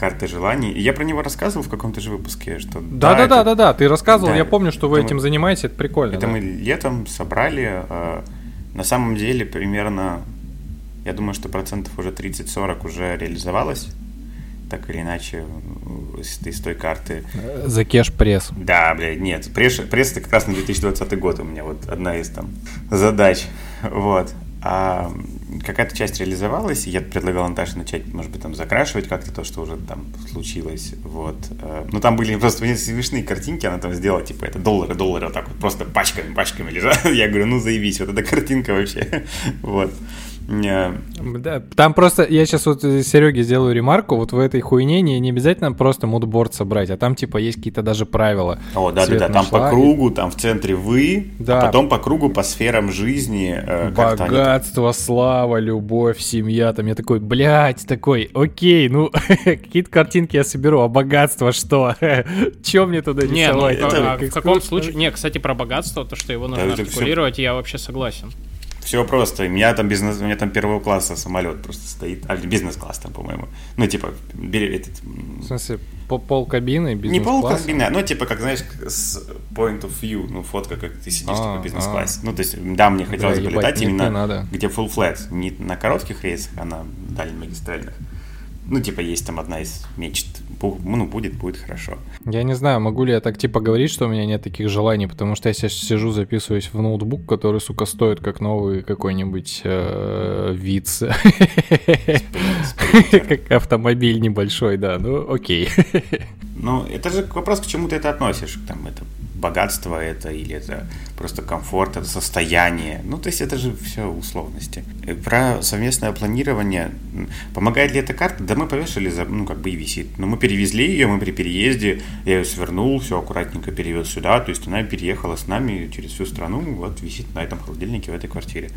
карты желаний. И я про него рассказывал в каком-то же выпуске, что Да-да-да, это- да, да, ты рассказывал, Да, я помню, что вы это мы- этим занимаетесь, это прикольно. Это да. мы летом собрали. э, На самом деле примерно, я думаю, что процентов уже 30-40 уже реализовалось. Так или иначе, из, той карты. За кеш пресс. Да, блядь, нет. Пресс, пресс это как раз на 2020 год у меня вот одна из там задач. Вот. А какая-то часть реализовалась, и я предлагал Наташе начать, может быть, там закрашивать как-то то, что уже там случилось. Вот. Э, Ну, там были просто смешные картинки, она там сделала, типа, это доллары, доллары, вот так вот, просто пачками, пачками лежат. Я говорю, ну, заебись, вот эта картинка вообще. Вот. Э, Да, там просто, я сейчас вот Сереге сделаю ремарку, вот в этой хуйне не, не обязательно просто мудборд собрать, а там типа есть какие-то даже правила. О, да, да, да, там по кругу, там в центре вы, Да. а потом по кругу, по сферам жизни. э, как-то они Богатство, слава, любовь, семья. Там я такой, блядь, такой, окей, ну, какие-то картинки я соберу, а богатство что? Че мне туда Не, ну, рисовать? это- а в каком случае... Не, кстати, про богатство, то, что его нужно всё- артикулировать, я вообще согласен. Все просто. У меня там бизнес, у меня там первого класса самолет просто стоит. А, бизнес-класс там, по-моему. Ну, типа, бери этот... В смысле, по- пол кабины, Не бизнес-класса? полкабины, а, ну, типа, как, знаешь, с point of view, ну, фотка, как ты сидишь, А, типа, в бизнес-классе. Ну, то есть, да, мне хотелось бы ебать, летать нет, не именно, надо. где full flat, не на коротких рейсах, а на дальнемагистральных. Ну, типа, есть там одна из мечт. Ну, будет, будет хорошо. Я не знаю, могу ли я так типа говорить, что у меня нет таких желаний, потому что я сейчас сижу, записываюсь в ноутбук, который, сука, стоит как новый какой-нибудь э, Виц. Как автомобиль небольшой, да, ну окей. Ну, это же вопрос, к чему ты это относишь. Там, это богатство это или это просто комфорт, это состояние. Ну, то есть это же все условности. Про совместное планирование. Помогает ли эта карта? Да мы повешали, ну, как бы и висит. Но мы перевезли ее, мы при переезде, я ее свернул, все аккуратненько перевез сюда. То есть она переехала с нами через всю страну, вот висит на этом холодильнике в этой квартире.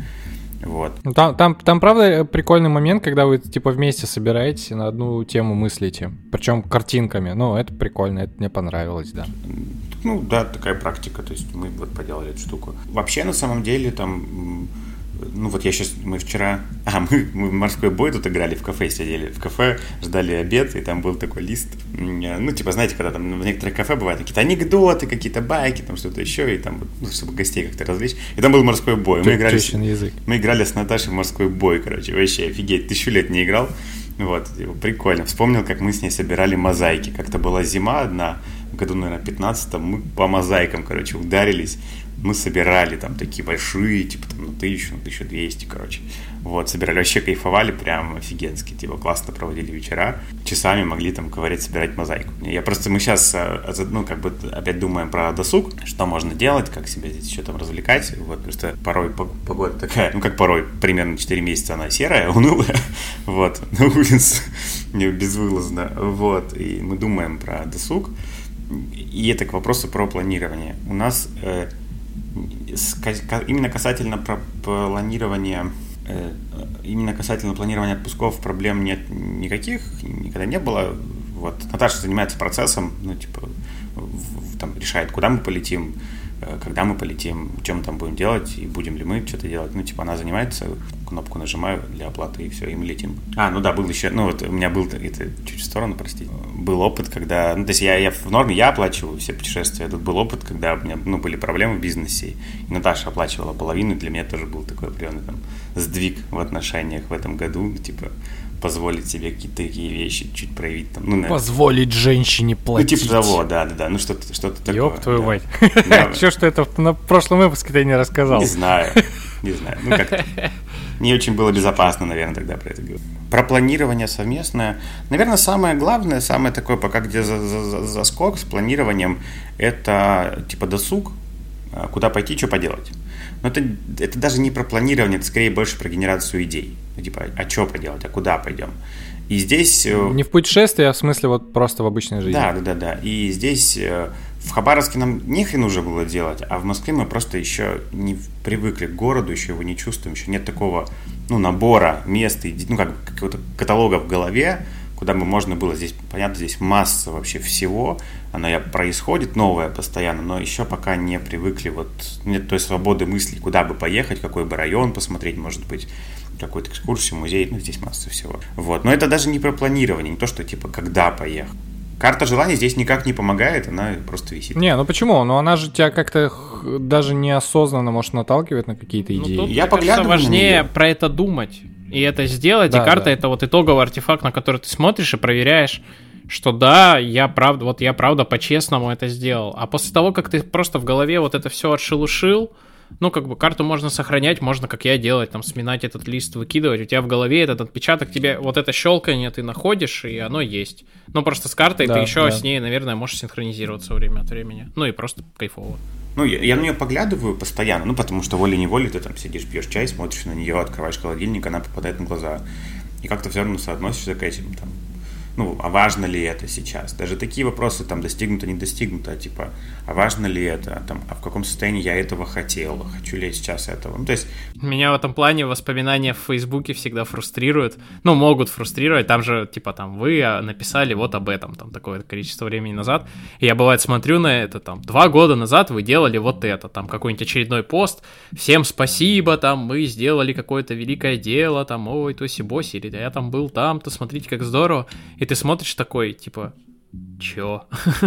Вот. Ну, Там, там, там, правда, прикольный момент, когда вы, типа, вместе собираетесь и на одну тему мыслите. Причем картинками. Ну, это прикольно, это мне понравилось, да. Ну, да, такая практика, то есть мы вот поделали эту штуку. Вообще, на самом деле, там, ну вот я сейчас, мы вчера, а, мы, мы морской бой тут играли, в кафе сидели, в кафе ждали обед, и там был такой лист, ну, типа, знаете, когда там в некоторых кафе бывают какие-то анекдоты, какие-то байки, там что-то еще, и там, ну, чтобы гостей как-то развлечь, и там был морской бой, мы играли, с- язык. мы играли с Наташей в морской бой, короче, вообще офигеть, тысячу лет не играл. Вот, типа, прикольно. Вспомнил, как мы с ней собирали мозаики. Как-то была зима одна, году, наверное, 15 мы по мозаикам, короче, ударились. Мы собирали там такие большие, типа там на тысячу, на 1200, короче. Вот, собирали, вообще кайфовали, прям офигенски, типа классно проводили вечера. Часами могли там ковырять, собирать мозаику. Я просто, мы сейчас, ну, как бы опять думаем про досуг, что можно делать, как себя здесь еще там развлекать. Вот, просто порой пог- погода такая, ну, как порой, примерно 4 месяца она серая, унылая, вот, на улице, безвылазно, вот, и мы думаем про досуг. И это к вопросу про планирование. У нас э, именно касательно про планирования э, именно касательно планирования отпусков проблем нет никаких, никогда не было. Вот Наташа занимается процессом, ну, типа, там, решает, куда мы полетим, э, когда мы полетим, чем там будем делать, и будем ли мы что-то делать. Ну, типа, она занимается, кнопку нажимаю для оплаты, и все, и мы летим. А, ну да, был еще, ну вот у меня был, это чуть в сторону, простите, был опыт, когда, ну, то есть я, я в норме, я оплачиваю все путешествия, тут был опыт, когда у меня, ну, были проблемы в бизнесе, и Наташа оплачивала половину, и для меня тоже был такой определенный там сдвиг в отношениях в этом году, ну, типа, позволить себе какие-то такие вещи чуть проявить там, ну, наверное, Позволить женщине ну, платить. типа того, да, да, да, ну что-то, что-то такое. Ёб твою да. мать. Да. Че, что это на прошлом выпуске ты не рассказал? Не знаю, не знаю, ну как не очень было безопасно, наверное, тогда про это говорить. Про планирование совместное. Наверное, самое главное, самое такое пока где за- за- за- заскок с планированием, это типа досуг, а, куда пойти, что поделать. Но это, это даже не про планирование, это скорее больше про генерацию идей. Ну, Типа, а что поделать, а куда пойдем? И здесь... э, Не в путешествии, а в смысле вот просто в обычной жизни. да, да, да, да. И здесь э, в Хабаровске нам не хрен уже было делать, а в Москве мы просто еще не привыкли к городу, еще его не чувствуем, еще нет такого ну, набора мест, и, ну, как какого-то каталога в голове, куда бы можно было здесь, понятно, здесь масса вообще всего, оно я- происходит новое постоянно, но еще пока не привыкли, вот нет той свободы мысли, куда бы поехать, какой бы район посмотреть, может быть, какую-то экскурсию, музей, ну, здесь масса всего. Вот, но это даже не про планирование, не то, что, типа, когда поехать. Карта желаний здесь никак не помогает, она просто висит. Не, ну почему? Ну она же тебя как-то даже неосознанно может наталкивать на какие-то Ну, идеи. тут, Я мне кажется, поглядываю на важнее про это думать и это сделать. Да, и карта да. это вот итоговый артефакт, на который ты смотришь и проверяешь, что да, я правда, вот я правда по-честному это сделал. А после того, как ты просто в голове вот это все отшелушил, ну, как бы карту можно сохранять, можно, как я, делать, там, сминать этот лист, выкидывать. У тебя в голове этот отпечаток, тебе вот это щелканье ты находишь, и оно есть. Ну, просто с картой Да, ты еще да. с ней, наверное, можешь синхронизироваться время от времени. Ну, и просто кайфово. Ну, я, я на нее поглядываю постоянно, ну, потому что волей-неволей ты там сидишь, пьешь чай, смотришь на нее, открываешь холодильник, она попадает на глаза. И как-то все равно соотносишься к этим, там, ну, а важно ли это сейчас? Даже такие вопросы, там, достигнуто, не достигнуто, а типа, а важно ли это, там, а в каком состоянии я этого хотел, хочу ли я сейчас этого? Ну, то есть, Меня в этом плане воспоминания в Фейсбуке всегда фрустрируют. Ну, могут фрустрировать. Там же, типа, там, вы а, написали вот об этом, там, такое количество времени назад. И я, бывает, смотрю на это, там, два года назад вы делали вот это, там, какой-нибудь очередной пост. Всем спасибо, там, мы сделали какое-то великое дело, там, ой, тоси-боси, или я там был там-то, смотрите, как здорово. И ты смотришь такой, типа, чё?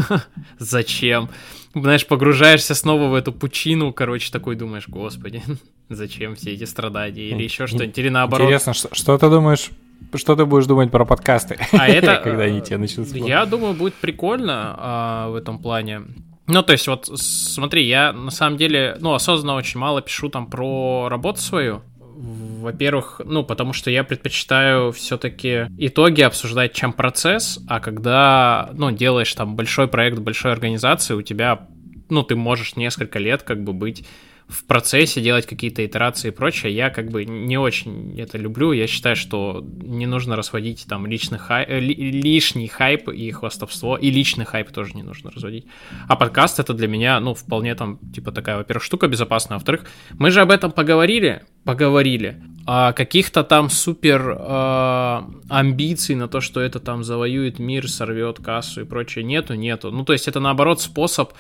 Зачем? Знаешь, погружаешься снова в эту пучину, короче, такой думаешь, господи, зачем все эти страдания? Или еще что-нибудь, или наоборот. Интересно, что, что ты думаешь, что ты будешь думать про подкасты? А это... Когда они э, тебе начнут смотреть? Я думаю, будет прикольно а, в этом плане. Ну, то есть, вот смотри, я на самом деле, ну, осознанно очень мало пишу там про работу свою. Во-первых, ну, потому что я предпочитаю все-таки итоги обсуждать, чем процесс, а когда, ну, делаешь там большой проект большой организации, у тебя, ну, ты можешь несколько лет как бы быть в процессе, делать какие-то итерации и прочее. Я как бы не очень это люблю. Я считаю, что не нужно разводить там личный хай... э, ли- лишний хайп и хвастовство, и личный хайп тоже не нужно разводить. А подкаст это для меня, ну, вполне там, типа, такая, во-первых, штука безопасная, а во-вторых, мы же об этом поговорили, поговорили. А каких-то там супер э, амбиций на то, что это там завоюет мир, сорвет кассу и прочее, нету, нету. Ну, то есть это наоборот способ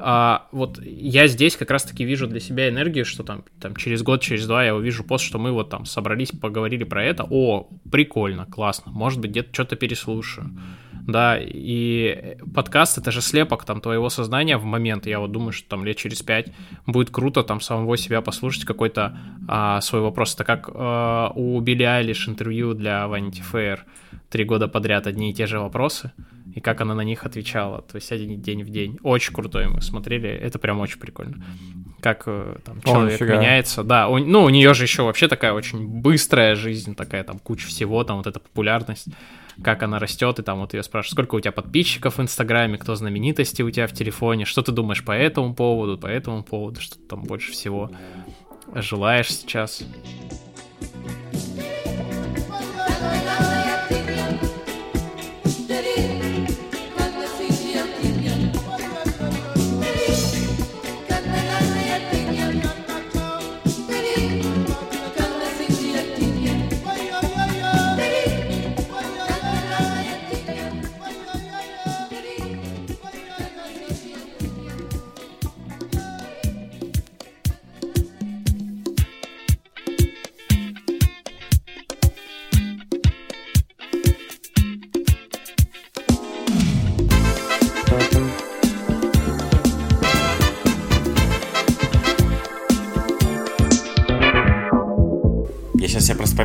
а, вот я здесь как раз-таки вижу для себя энергию, что там, там через год, через два я увижу пост, что мы вот там собрались, поговорили про это. О, прикольно, классно. Может быть, где-то что-то переслушаю. Да, и подкаст это же слепок там твоего сознания в момент. Я вот думаю, что там лет через пять будет круто там самого себя послушать какой-то а, свой вопрос. Это как а, у Билли Айлиш интервью для Vanity Fair три года подряд одни и те же вопросы и как она на них отвечала, то есть один день в день. Очень крутой мы смотрели, это прям очень прикольно. Как э, там О, человек нифига. меняется, да, у- ну у нее же еще вообще такая очень быстрая жизнь, такая там куча всего, там вот эта популярность, как она растет, и там вот ее спрашивают, сколько у тебя подписчиков в Инстаграме, кто знаменитости у тебя в телефоне, что ты думаешь по этому поводу, по этому поводу, что ты там больше всего желаешь сейчас.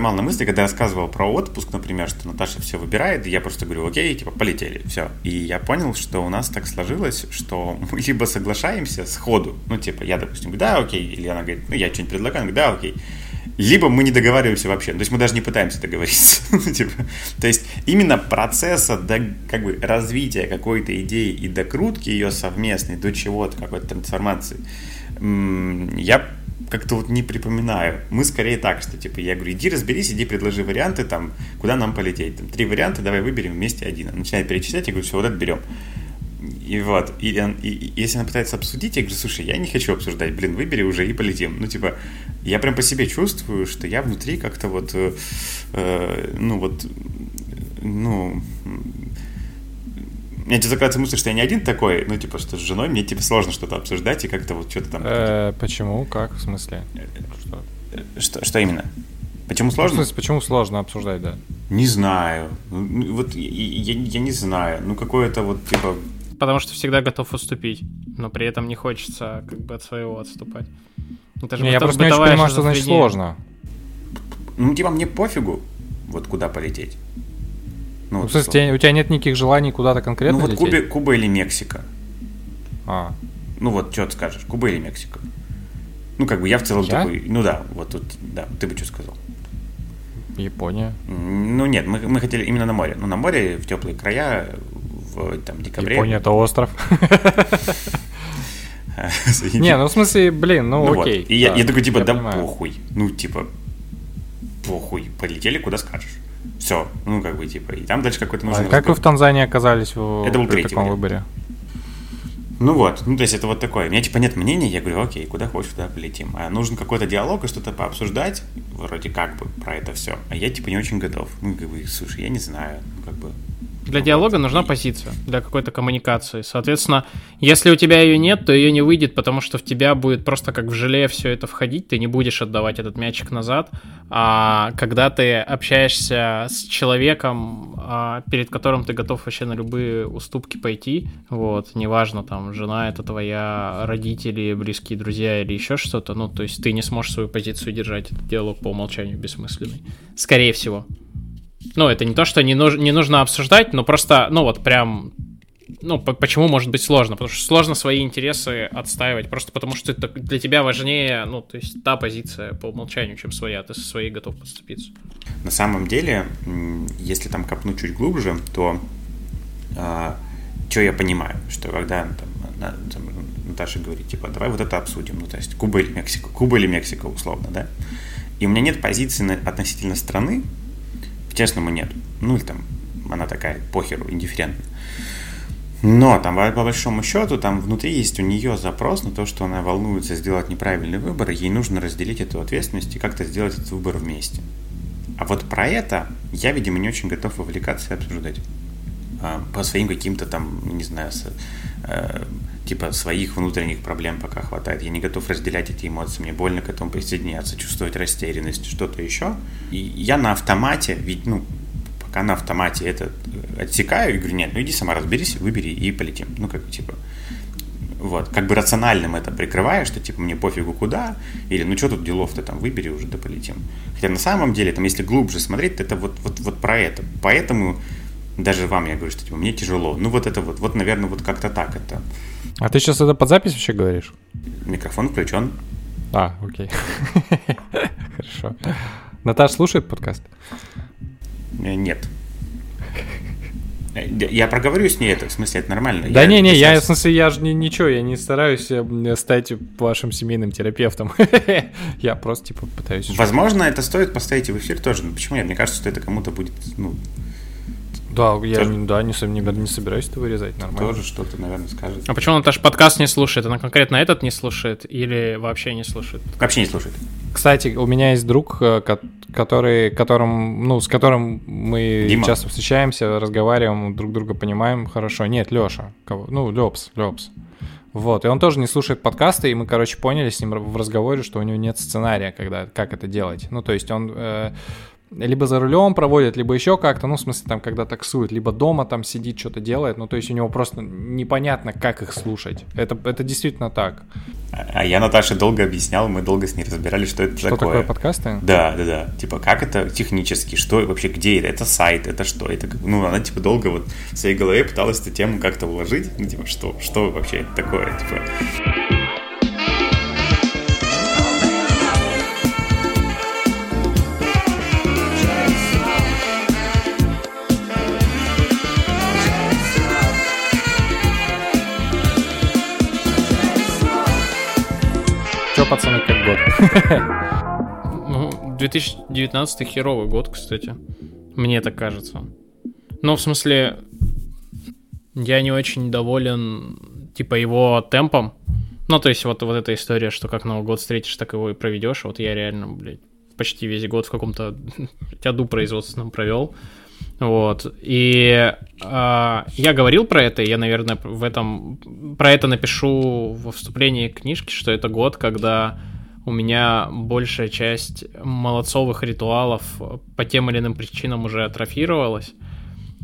Поймал на мысли, когда я рассказывал про отпуск, например, что Наташа все выбирает, и я просто говорю, окей, типа, полетели, все. И я понял, что у нас так сложилось, что мы либо соглашаемся сходу, ну, типа, я, допустим, говорю, да, окей, или она говорит, ну, я что-нибудь предлагаю, она говорит, да, окей. Либо мы не договариваемся вообще, то есть мы даже не пытаемся договориться. Ну, типа, то есть именно процесса до, как бы, развития какой-то идеи и докрутки ее совместной до чего-то, какой-то трансформации, я как-то вот не припоминаю. Мы скорее так, что типа я говорю, иди разберись, иди предложи варианты, там, куда нам полететь. Там, три варианта, давай выберем вместе один. Она начинает перечислять, я говорю, все, вот это берем. И вот, и, он- и- и если она пытается обсудить, я говорю, слушай, я не хочу обсуждать, блин, выбери уже и полетим. Ну, типа, я прям по себе чувствую, что я внутри как-то вот, э, э, ну, вот, ну, мне типа закладывается мысль, что я не один такой, ну, типа, что с женой мне, типа, сложно что-то обсуждать и как-то вот что-то там... Э, почему? Как? В смысле? Что? Что, что именно? Почему Ну, в сложно? смысле, почему сложно обсуждать, да? Не знаю. Ну, Вот я, я- я не знаю. Ну, какое-то вот, типа, Потому что всегда готов уступить, но при этом не хочется как бы от своего отступать. Это же Не, я просто не очень понимаю, что значит сложно. ну, типа, мне пофигу, вот куда полететь. Ну, вот в смысле, у тебя нет никаких желаний куда-то конкретно Ну, вот лететь? Куба, или Мексика. А, Ну, вот, что ты скажешь, Куба или Мексика? Ну, как бы я в целом Я? такой, ну да, вот тут, да, ты бы что сказал? Япония. Ну, нет, мы, мы хотели именно на море. Ну, на море, в теплые края, в там, декабре. Япония это остров. Не, ну в смысле, блин, ну, Ну окей. И я, такой, типа, да похуй. Ну, типа, похуй. Полетели, куда скажешь. Все. Ну, как бы, типа, и там дальше какой-то А нужен как вы в Танзании оказались в, Это был при третий таком вариант. выборе? Ну вот, ну то есть это вот такое. У меня типа нет мнения, я говорю, окей, куда хочешь, туда полетим. А нужен какой-то диалог и что-то пообсуждать, вроде как бы, про это все. А я типа не очень готов. Ну, как бы, слушай, я не знаю, ну, как бы. Для диалога нужна позиция, для какой-то коммуникации. Соответственно, если у тебя ее нет, то ее не выйдет, потому что в тебя будет просто как в желе все это входить, ты не будешь отдавать этот мячик назад. А когда ты общаешься с человеком, а, перед которым ты готов вообще на любые уступки пойти, вот, неважно, там, жена это твоя, родители, близкие друзья или еще что-то, ну, то есть ты не сможешь свою позицию держать, этот диалог по умолчанию бессмысленный. Скорее всего. Ну, это не то, что не, нуж- не нужно обсуждать, но просто, ну, вот прям, ну, по- почему может быть сложно? Потому что сложно свои интересы отстаивать, просто потому что это для тебя важнее, ну, то есть та позиция по умолчанию, чем своя, ты со своей готов подступиться. На самом деле, если там копнуть чуть глубже, то что я понимаю, что когда там, там, Наташа говорит, типа, давай вот это обсудим, ну, то есть Куба или Мексика, Куба или Мексика, условно, да, и у меня нет позиции на- относительно страны, честному нет, ну, или там, она такая, похеру, индифферентна. Но там, по большому счету, там внутри есть у нее запрос на то, что она волнуется сделать неправильный выбор, ей нужно разделить эту ответственность и как-то сделать этот выбор вместе. А вот про это я, видимо, не очень готов вовлекаться и обсуждать. А, По своим каким-то там, не знаю, э, типа своих внутренних проблем пока хватает. Я не готов разделять эти эмоции, мне больно к этому присоединяться, чувствовать растерянность, что-то еще. И я на автомате, ведь, ну, пока на автомате это э, отсекаю и говорю, нет, ну иди сама разберись, выбери и полетим. Ну, как типа, вот, как бы рациональным это прикрываешь, что типа мне пофигу куда, или ну что тут делов-то там, выбери уже, да полетим. Хотя на самом деле, там, если глубже смотреть, то это вот, вот, вот про это. Поэтому даже вам я говорю, что типа, мне тяжело. Ну вот это вот, вот, наверное, вот как-то так это. А ты сейчас это под запись вообще говоришь? Микрофон включен. А, окей. Хорошо. Наташ слушает подкаст? Э, Нет. Э, Я проговорю с ней это, в смысле, это нормально. Да не-не, я, в смысле, я же ничего, я не стараюсь э, стать вашим семейным терапевтом. Я просто, типа, пытаюсь... Возможно, это стоит поставить в эфир тоже. Но почему нет? Мне кажется, что это кому-то будет, ну, Да, я Тоже- не, да, не, со- не, не собираюсь это вырезать, нормально. тоже что-то, наверное, скажет. А почему Наташа подкаст не слушает? Она конкретно этот не слушает или вообще не слушает? Вообще не слушает. Кстати, у меня есть друг, э, ко- который, которым, ну, с которым мы Дима. часто встречаемся, разговариваем, друг друга понимаем хорошо. Нет, Леша. Ну, Лепс, Лепс. Вот, и он тоже не слушает подкасты, и мы, короче, поняли с ним в разговоре, что у него нет сценария, когда, как это делать. Ну, то есть он э, либо за рулем проводит, либо еще как-то, ну, в смысле, там, когда таксует, либо дома там сидит, что-то делает, ну, то есть у него просто непонятно, как их слушать. Это, это действительно так. А а я Наташе долго объяснял, мы долго с ней разбирались, что это Что такое. такое подкасты? Да, да, да. Типа, как это технически, что вообще, где это? Это сайт, это что? Это, ну, она, типа, долго вот в своей голове пыталась эту тему как-то уложить. Ну, типа, что, что вообще это такое? Типа, Пацаны, как год? Ну, 2019 херовый год, кстати. Мне так кажется. Ну, в смысле, я не очень доволен, типа, его темпом. Ну, то есть, вот, вот эта история, что как Новый год встретишь, так его и проведешь. Вот я реально, блядь, почти весь год в каком-то тяду производственном провел. Вот. И а, я говорил про это, и я, наверное, в этом про это напишу во вступлении к книжке, что это год, когда у меня большая часть молодцовых ритуалов по тем или иным причинам уже атрофировалась.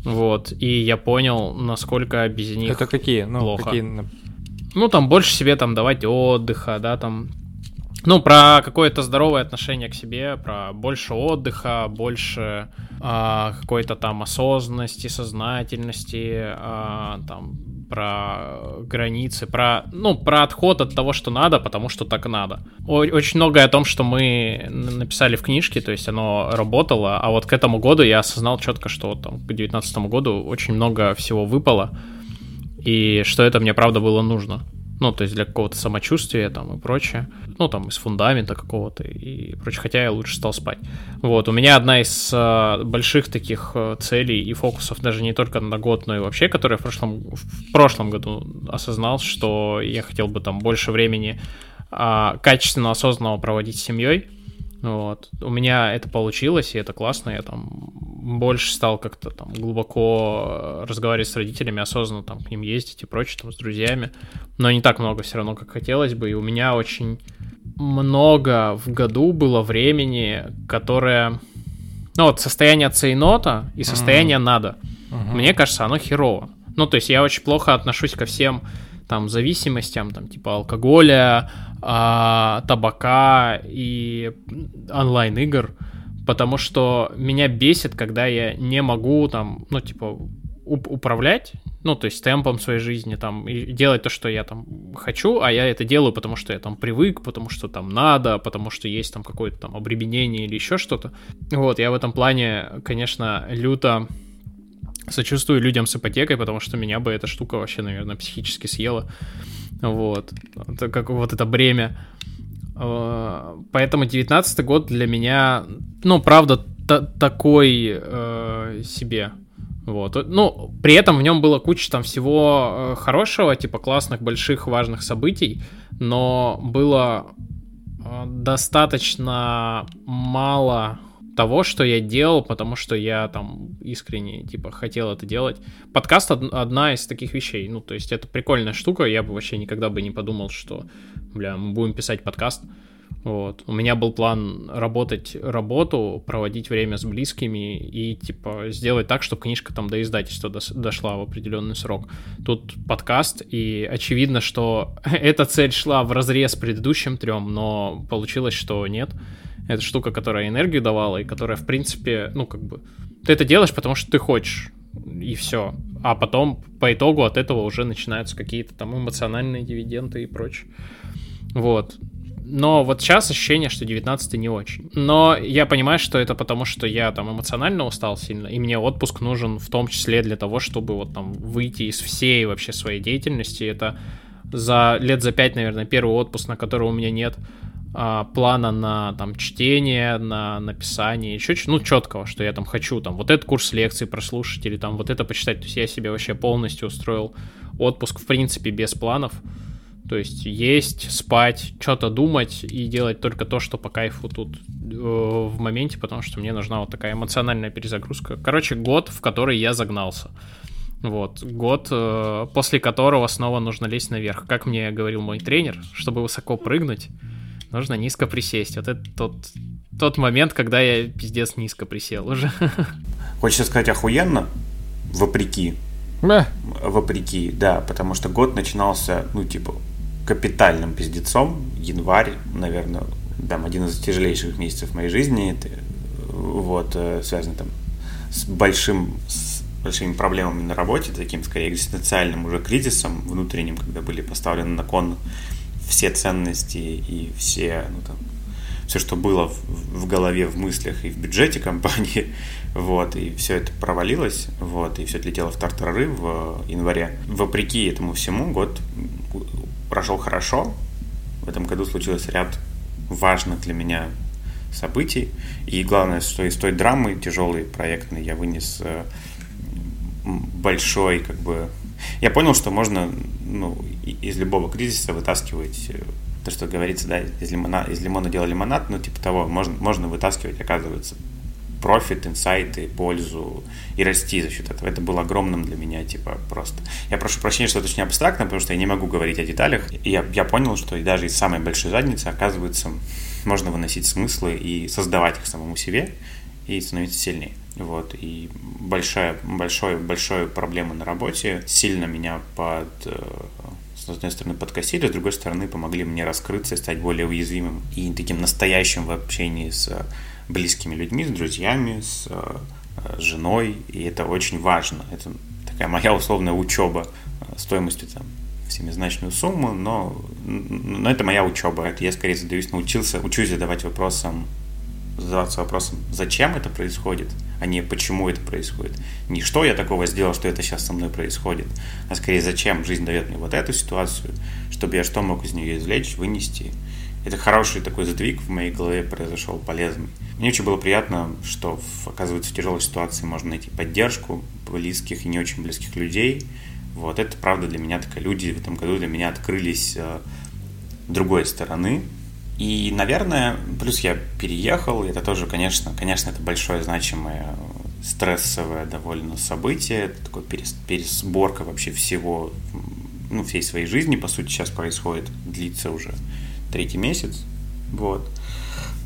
Вот. И я понял, насколько без них Это какие? Ну, плохо. какие... ну, там больше себе там давать отдыха, да, там. Ну, про какое-то здоровое отношение к себе, про больше отдыха, больше а, какой-то там осознанности, сознательности, а, там, про границы, про, ну, про отход от того, что надо, потому что так надо. Очень многое о том, что мы написали в книжке, то есть оно работало, а вот к этому году я осознал четко, что там, к 2019 году очень много всего выпало, и что это мне правда было нужно. Ну, то есть для какого-то самочувствия там и прочее. Ну, там из фундамента какого-то и прочее. Хотя я лучше стал спать. Вот, у меня одна из э, больших таких э, целей и фокусов даже не только на год, но и вообще, которую я в прошлом, в прошлом году осознал, что я хотел бы там больше времени а, качественно, осознанного проводить с семьей. Вот. У меня это получилось, и это классно. Я там больше стал как-то там глубоко э, разговаривать с родителями, осознанно там к ним ездить и прочее, там с друзьями. Но не так много все равно, как хотелось бы. И у меня очень много в году было времени, которое... Ну вот состояние цейнота и состояние надо. Мне кажется, оно херово. Ну, то есть я очень плохо отношусь ко всем там зависимостям, там типа алкоголя, а, табака и онлайн-игр, потому что меня бесит, когда я не могу там, ну, типа, уп- управлять, ну, то есть темпом своей жизни, там, и делать то, что я там хочу, а я это делаю, потому что я там привык, потому что там надо, потому что есть там какое-то там обременение или еще что-то. Вот, я в этом плане, конечно, люто сочувствую людям с ипотекой, потому что меня бы эта штука вообще, наверное, психически съела. Вот. Это как вот это бремя. Э, Поэтому 19 год для меня, ну, правда, та- такой э, себе. Вот. Ну, при этом в нем было куча там всего э, хорошего, типа классных, больших, важных событий, но было э, достаточно мало того, что я делал, потому что я там искренне, типа, хотел это делать. Подкаст од- одна из таких вещей. Ну, то есть это прикольная штука. Я бы вообще никогда бы не подумал, что, бля, мы будем писать подкаст. Вот. У меня был план работать работу, проводить время с близкими и, типа, сделать так, чтобы книжка там до издательства дос- дошла в определенный срок. Тут подкаст, и очевидно, что эта цель шла в разрез предыдущим трем, но получилось, что нет. Это штука, которая энергию давала, и которая, в принципе, ну, как бы... Ты это делаешь, потому что ты хочешь, и все. А потом, по итогу, от этого уже начинаются какие-то там эмоциональные дивиденды и прочее. Вот. Но вот сейчас ощущение, что 19 не очень. Но я понимаю, что это потому, что я там эмоционально устал сильно, и мне отпуск нужен в том числе для того, чтобы вот там выйти из всей вообще своей деятельности. Это за лет за пять, наверное, первый отпуск, на который у меня нет а, плана на там чтение, на написание, еще ну четкого, что я там хочу, там вот этот курс лекций прослушать или там вот это почитать. То есть я себе вообще полностью устроил отпуск в принципе без планов. То есть есть, спать, что-то думать и делать только то, что по кайфу тут э, в моменте, потому что мне нужна вот такая эмоциональная перезагрузка. Короче, год, в который я загнался. Вот, год, э, после которого снова нужно лезть наверх. Как мне говорил мой тренер, чтобы высоко прыгнуть, нужно низко присесть. Вот это тот тот момент, когда я пиздец низко присел уже. Хочется сказать охуенно, вопреки. Бля, Вопреки, да, потому что год начинался, ну, типа, капитальным пиздецом. Январь, наверное, там, один из тяжелейших месяцев моей жизни. Это, вот, э, связан там с большим, с большими проблемами на работе, таким, скорее, экзистенциальным уже кризисом внутренним, когда были поставлены на кон все ценности и все, ну, там, все, что было в, в голове, в мыслях и в бюджете компании, вот, и все это провалилось, вот, и все отлетело в тартарары в январе. Вопреки этому всему год прошел хорошо. В этом году случилось ряд важных для меня событий. И главное, что из той драмы тяжелой проектной я вынес э, большой, как бы... Я понял, что можно ну, из любого кризиса вытаскивать э, то, что говорится, да, из лимона, из лимона делать лимонад, ну, типа того, можно, можно вытаскивать, оказывается, профит, инсайты, пользу и расти за счет этого. Это было огромным для меня, типа, просто. Я прошу прощения, что это очень абстрактно, потому что я не могу говорить о деталях. И я, я понял, что даже из самой большой задницы, оказывается, можно выносить смыслы и создавать их самому себе и становиться сильнее. Вот, и большая, большой, большой проблема на работе сильно меня под, э, с одной стороны, подкосили, с другой стороны, помогли мне раскрыться и стать более уязвимым и таким настоящим в общении с близкими людьми, с друзьями, с э, женой, и это очень важно. Это такая моя условная учеба э, стоимостью там семизначную сумму, но, но это моя учеба. Это я скорее задаюсь, научился, учусь задавать вопросом, задаваться вопросом, зачем это происходит, а не почему это происходит. Не что я такого сделал, что это сейчас со мной происходит, а скорее зачем жизнь дает мне вот эту ситуацию, чтобы я что мог из нее извлечь, вынести. Это хороший такой сдвиг в моей голове произошел, полезный. Мне очень было приятно, что, в, оказывается, в тяжелой ситуации можно найти поддержку близких и не очень близких людей. Вот это, правда, для меня такая люди в этом году для меня открылись э, другой стороны. И, наверное, плюс я переехал, и это тоже, конечно, конечно, это большое значимое стрессовое довольно событие, это такое перес, пересборка вообще всего, ну, всей своей жизни, по сути, сейчас происходит, длится уже третий месяц, вот,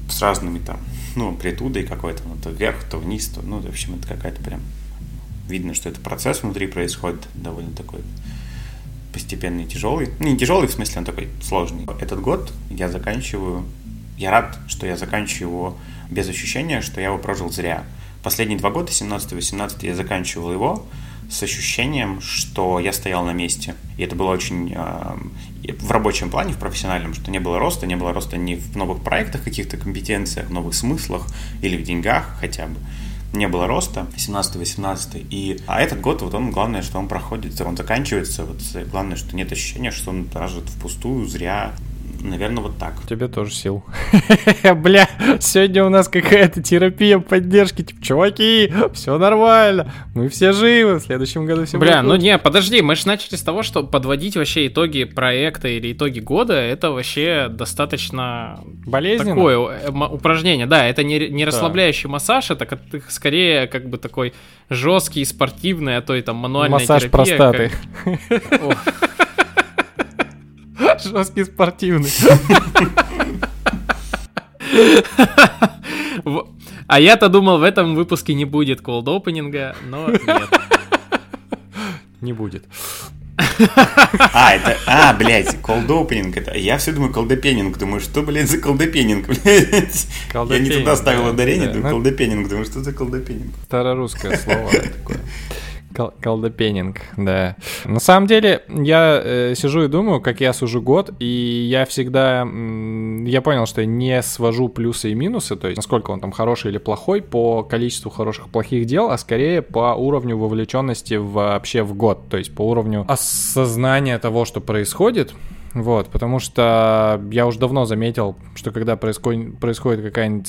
с разными там, ну, амплитудой какой-то, ну, то вверх, то вниз, то, ну, в общем, это какая-то прям, видно, что это процесс внутри происходит, довольно такой постепенный и тяжелый. Не тяжелый, в смысле, он такой сложный. Этот год я заканчиваю... Я рад, что я заканчиваю его без ощущения, что я его прожил зря. Последние два года, 17-18, я заканчивал его с ощущением, что я стоял на месте. И это было очень э, в рабочем плане, в профессиональном, что не было роста, не было роста ни в новых проектах, каких-то компетенциях, новых смыслах или в деньгах хотя бы не было роста 17-18 и а этот год вот он главное что он проходит он заканчивается вот главное что нет ощущения что он прожит впустую зря наверное вот так тебе тоже сил. Бля, сегодня у нас какая-то терапия поддержки. Типа, чуваки, все нормально, мы все живы, в следующем году все Бля, будет ну лучше». не, подожди, мы же начали с того, что подводить вообще итоги проекта или итоги года, это вообще достаточно Болезненно? такое э, упражнение. Да, это не, не расслабляющий массаж, это как- скорее как бы такой жесткий, спортивный, а то и там мануальная Массаж терапия, простаты. как- Жесткий спортивный. А я-то думал, в этом выпуске не будет колд опенинга, но нет. Не будет. а это а блядь колдопенинг это я все думаю колдопенинг думаю что блядь за колдопенинг блядь я не туда ставил да, ударение да. думаю колдопенинг думаю что за колдопенинг Старорусское слово такое. Кол- Колдопенинг, да. На самом деле, я э, сижу и думаю, как я сужу год, и я всегда... м, я понял, что я не свожу плюсы и минусы, то есть насколько он там хороший или плохой по количеству хороших плохих дел, а скорее по уровню вовлеченности вообще в год, то есть по уровню осознания того, что происходит. Вот, потому что я уже давно заметил, что когда происходит, происходит какая-нибудь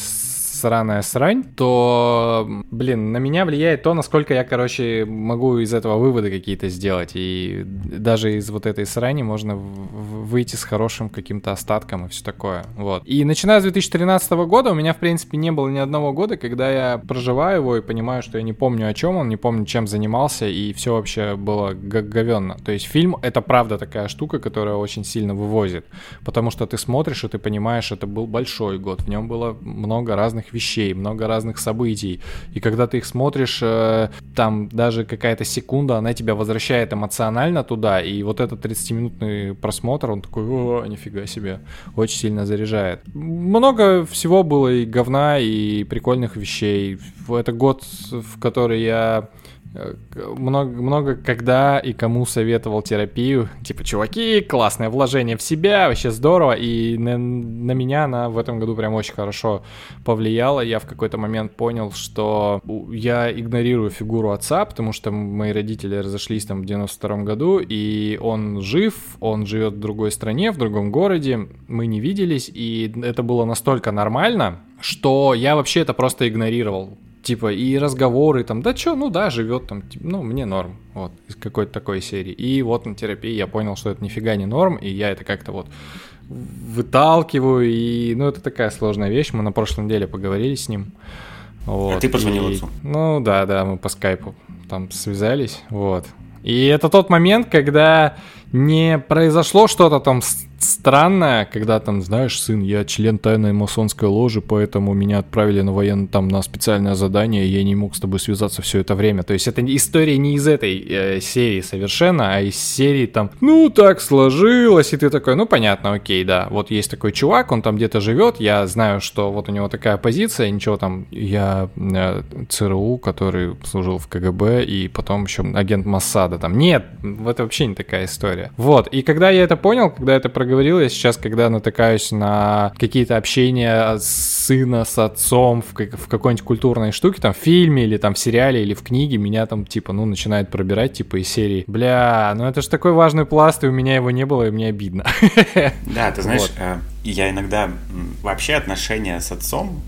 сраная срань, то, блин, на меня влияет то, насколько я, короче, могу из этого выводы какие-то сделать. И даже из вот этой срани можно выйти с хорошим каким-то остатком и все такое. Вот. И начиная с 2013 года у меня, в принципе, не было ни одного года, когда я проживаю его и понимаю, что я не помню, о чем он, не помню, чем занимался, и все вообще было говенно. То есть фильм — это правда такая штука, которая очень сильно вывозит. Потому что ты смотришь, и ты понимаешь, это был большой год, в нем было много разных вещей, много разных событий. И когда ты их смотришь, э, там даже какая-то секунда, она тебя возвращает эмоционально туда, и вот этот 30-минутный просмотр, он такой, о, нифига себе, очень сильно заряжает. Много всего было и говна, и прикольных вещей. Это год, в который я много, много когда и кому советовал терапию. Типа, чуваки, классное вложение в себя, вообще здорово. И на, на меня она в этом году прям очень хорошо повлияла. Я в какой-то момент понял, что я игнорирую фигуру отца, потому что мои родители разошлись там в 92 году, и он жив, он живет в другой стране, в другом городе, мы не виделись, и это было настолько нормально, что я вообще это просто игнорировал. Типа, и разговоры там, да чё, ну да, живет там, типа, ну, мне норм, вот, из какой-то такой серии. И вот на терапии я понял, что это нифига не норм, и я это как-то вот выталкиваю, и, ну, это такая сложная вещь, мы на прошлой неделе поговорили с ним. Вот, ты позвонил и- отцу? Ну, да, да, мы по скайпу там связались, вот. И это тот момент, когда не произошло что-то там с- странное, когда там, знаешь, сын, я член тайной масонской ложи, поэтому меня отправили на военно там на специальное задание, и я не мог с тобой связаться все это время. То есть это история не из этой э, серии совершенно, а из серии там, ну так сложилось, и ты такой, ну понятно, окей, да, вот есть такой чувак, он там где-то живет, я знаю, что вот у него такая позиция, ничего там, я э, ЦРУ, который служил в КГБ, и потом еще агент Массада там. Нет, это вообще не такая история. Вот, и когда я это понял, когда это проговорил, я сейчас, когда натыкаюсь на какие-то общения сына с отцом в, как- в какой-нибудь культурной штуке, там, в фильме или там в сериале или в книге, меня там, типа, ну, начинает пробирать, типа, из серии, бля, ну это же такой важный пласт, и у меня его не было, и мне обидно. Да, ты знаешь, Вот. э, я иногда вообще отношения с отцом.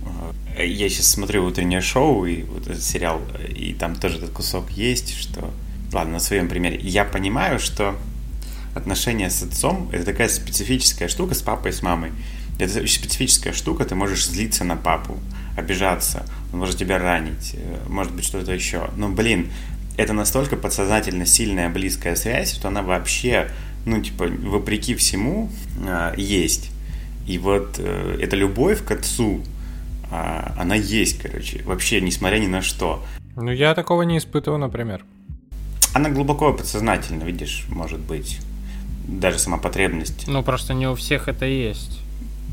э, Я сейчас смотрю утреннее шоу и вот этот сериал, и там тоже этот кусок есть, что. Ладно, на своем примере. Я понимаю, что отношения с отцом это такая специфическая штука с папой и с мамой. Это очень специфическая штука, ты можешь злиться на папу, обижаться, он может тебя ранить, э, может быть что-то еще. Но, блин, это настолько подсознательно сильная близкая связь, что она вообще, ну, типа, вопреки всему, а, есть. И вот э, эта любовь к отцу, а, она есть, короче, вообще, несмотря ни на что. Ну, я такого не испытываю, например. Она глубоко подсознательно, видишь, может быть, даже сама потребность. Ну, просто не у всех это есть.